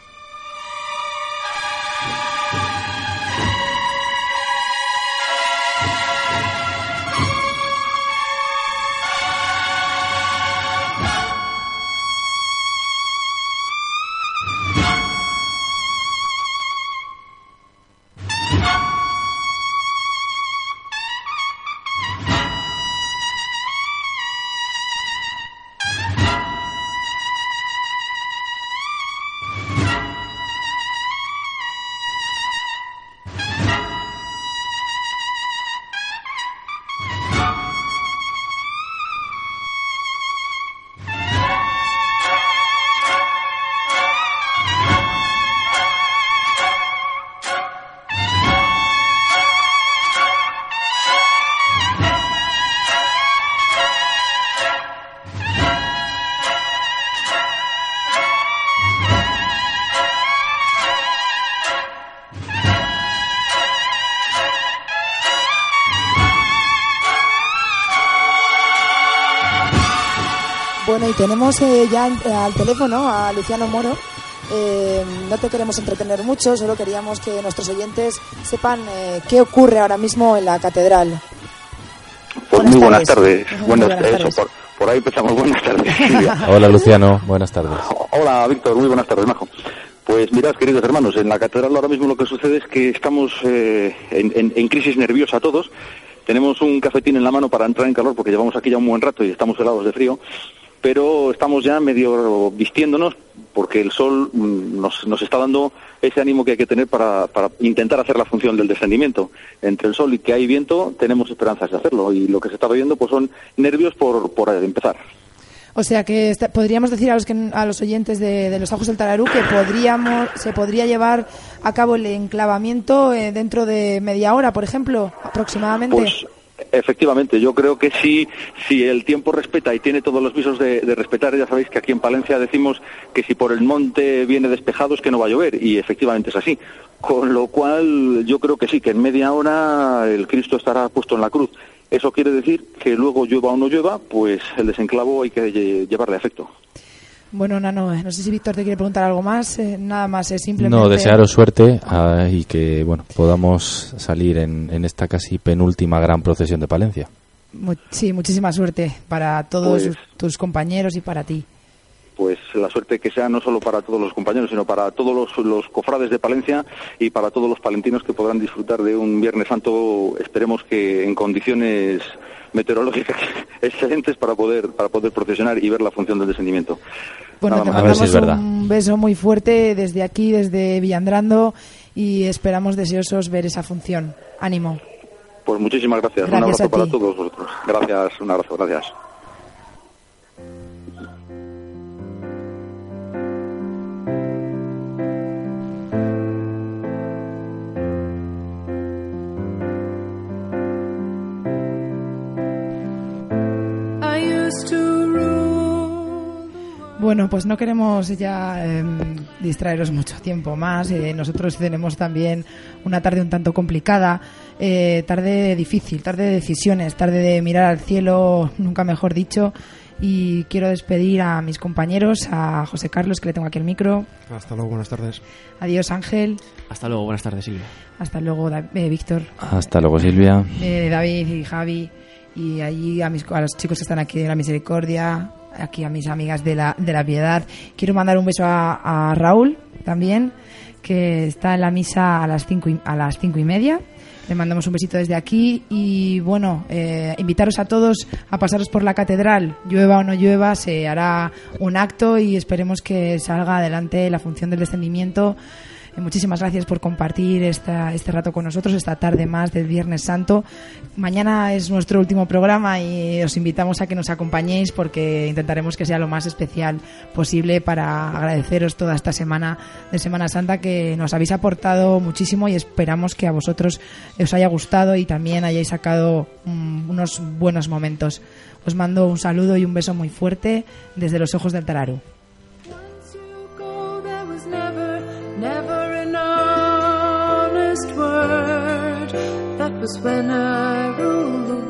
Speaker 3: Bueno, y tenemos eh, ya en- al teléfono a Luciano Moro. Eh, no te queremos entretener mucho, solo queríamos que nuestros oyentes sepan eh, qué ocurre ahora mismo en la catedral.
Speaker 19: Pues muy buenas tardes.
Speaker 3: Muy
Speaker 19: Buenas,
Speaker 3: buenas
Speaker 19: eso,
Speaker 3: tardes.
Speaker 19: por, por ahí empezamos. Buenas tardes.
Speaker 5: Hola Luciano, buenas tardes.
Speaker 19: Hola Víctor, muy buenas tardes, Majo. Pues mirad, queridos hermanos, en la catedral ahora mismo lo que sucede es que estamos eh, en, en- en crisis nerviosa todos. Tenemos un cafetín en la mano para entrar en calor porque llevamos aquí ya un buen rato y estamos helados de frío. Pero estamos ya medio vistiéndonos porque el sol mm, nos, nos está dando ese ánimo que hay que tener para, para intentar hacer la función del descendimiento. Entre el sol y que hay viento tenemos esperanzas de hacerlo y lo que se está viendo pues son nervios por, por empezar.
Speaker 3: O sea que podríamos decir a los, que, a los oyentes de, de los Ajos del Tararú que podríamos, se podría llevar a cabo el enclavamiento eh, dentro de media hora, por ejemplo, aproximadamente.
Speaker 19: Pues efectivamente, yo creo que si, si el tiempo respeta y tiene todos los visos de, de respetar, ya sabéis que aquí en Palencia decimos que si por el monte viene despejado es que no va a llover y efectivamente es así. Con lo cual yo creo que sí, que en media hora el Cristo estará puesto en la cruz. Eso quiere decir que luego llueva o no llueva, pues el desenclavo hay que lle- llevarle a efecto.
Speaker 3: Bueno, Nano, eh, no sé si Víctor te quiere preguntar algo más. eh, nada más, es simplemente.
Speaker 5: No, desearos suerte ah, y que bueno podamos salir en, en esta casi penúltima gran procesión de Palencia.
Speaker 3: Mu- sí, muchísima suerte para todos
Speaker 19: Pues-
Speaker 3: tus compañeros y para ti.
Speaker 19: pues la suerte que sea no solo para todos los compañeros, sino para todos los, los cofrades de Palencia y para todos los palentinos que podrán disfrutar de un Viernes Santo, esperemos que en condiciones meteorológicas excelentes para poder para poder procesionar y ver la función del descendimiento.
Speaker 3: Bueno, te mandamos un beso muy fuerte desde aquí, desde Villandrando, y esperamos deseosos ver esa función. Ánimo.
Speaker 19: Pues muchísimas gracias.
Speaker 3: Gracias
Speaker 19: un abrazo
Speaker 3: a
Speaker 19: para todos vosotros. Gracias, un abrazo, gracias.
Speaker 3: Bueno, pues no queremos ya eh, distraeros mucho tiempo más. Eh, nosotros tenemos también una tarde un tanto complicada, eh, tarde difícil, tarde de decisiones, tarde de mirar al cielo, nunca mejor dicho. Y quiero despedir a mis compañeros, a José Carlos, que le tengo aquí el micro.
Speaker 8: Hasta luego, buenas tardes.
Speaker 3: Adiós, Ángel.
Speaker 11: Hasta luego, buenas tardes, Silvia.
Speaker 3: Hasta luego, eh, Víctor.
Speaker 5: Hasta luego, Silvia.
Speaker 3: eh, David y Javi y allí a, mis, a los chicos que están aquí de la Misericordia, aquí a mis amigas de la, de la Piedad. Quiero mandar un beso a, a Raúl también, que está en la misa a las cinco y, a las cinco y media. Le mandamos un besito desde aquí y bueno, eh, invitaros a todos a pasaros por la catedral, llueva o no llueva, se hará un acto y esperemos que salga adelante la función del descendimiento. Eh, Muchísimas gracias por compartir esta, este rato con nosotros, esta tarde más del Viernes Santo. Mañana es nuestro último programa y os invitamos a que nos acompañéis porque intentaremos que sea lo más especial posible para agradeceros toda esta semana de Semana Santa que nos habéis aportado muchísimo y esperamos que a vosotros os haya gustado y también hayáis sacado mm, unos buenos momentos. Os mando un saludo y un beso muy fuerte desde los ojos del Tararu.
Speaker 16: first word. That was when I ruled the world.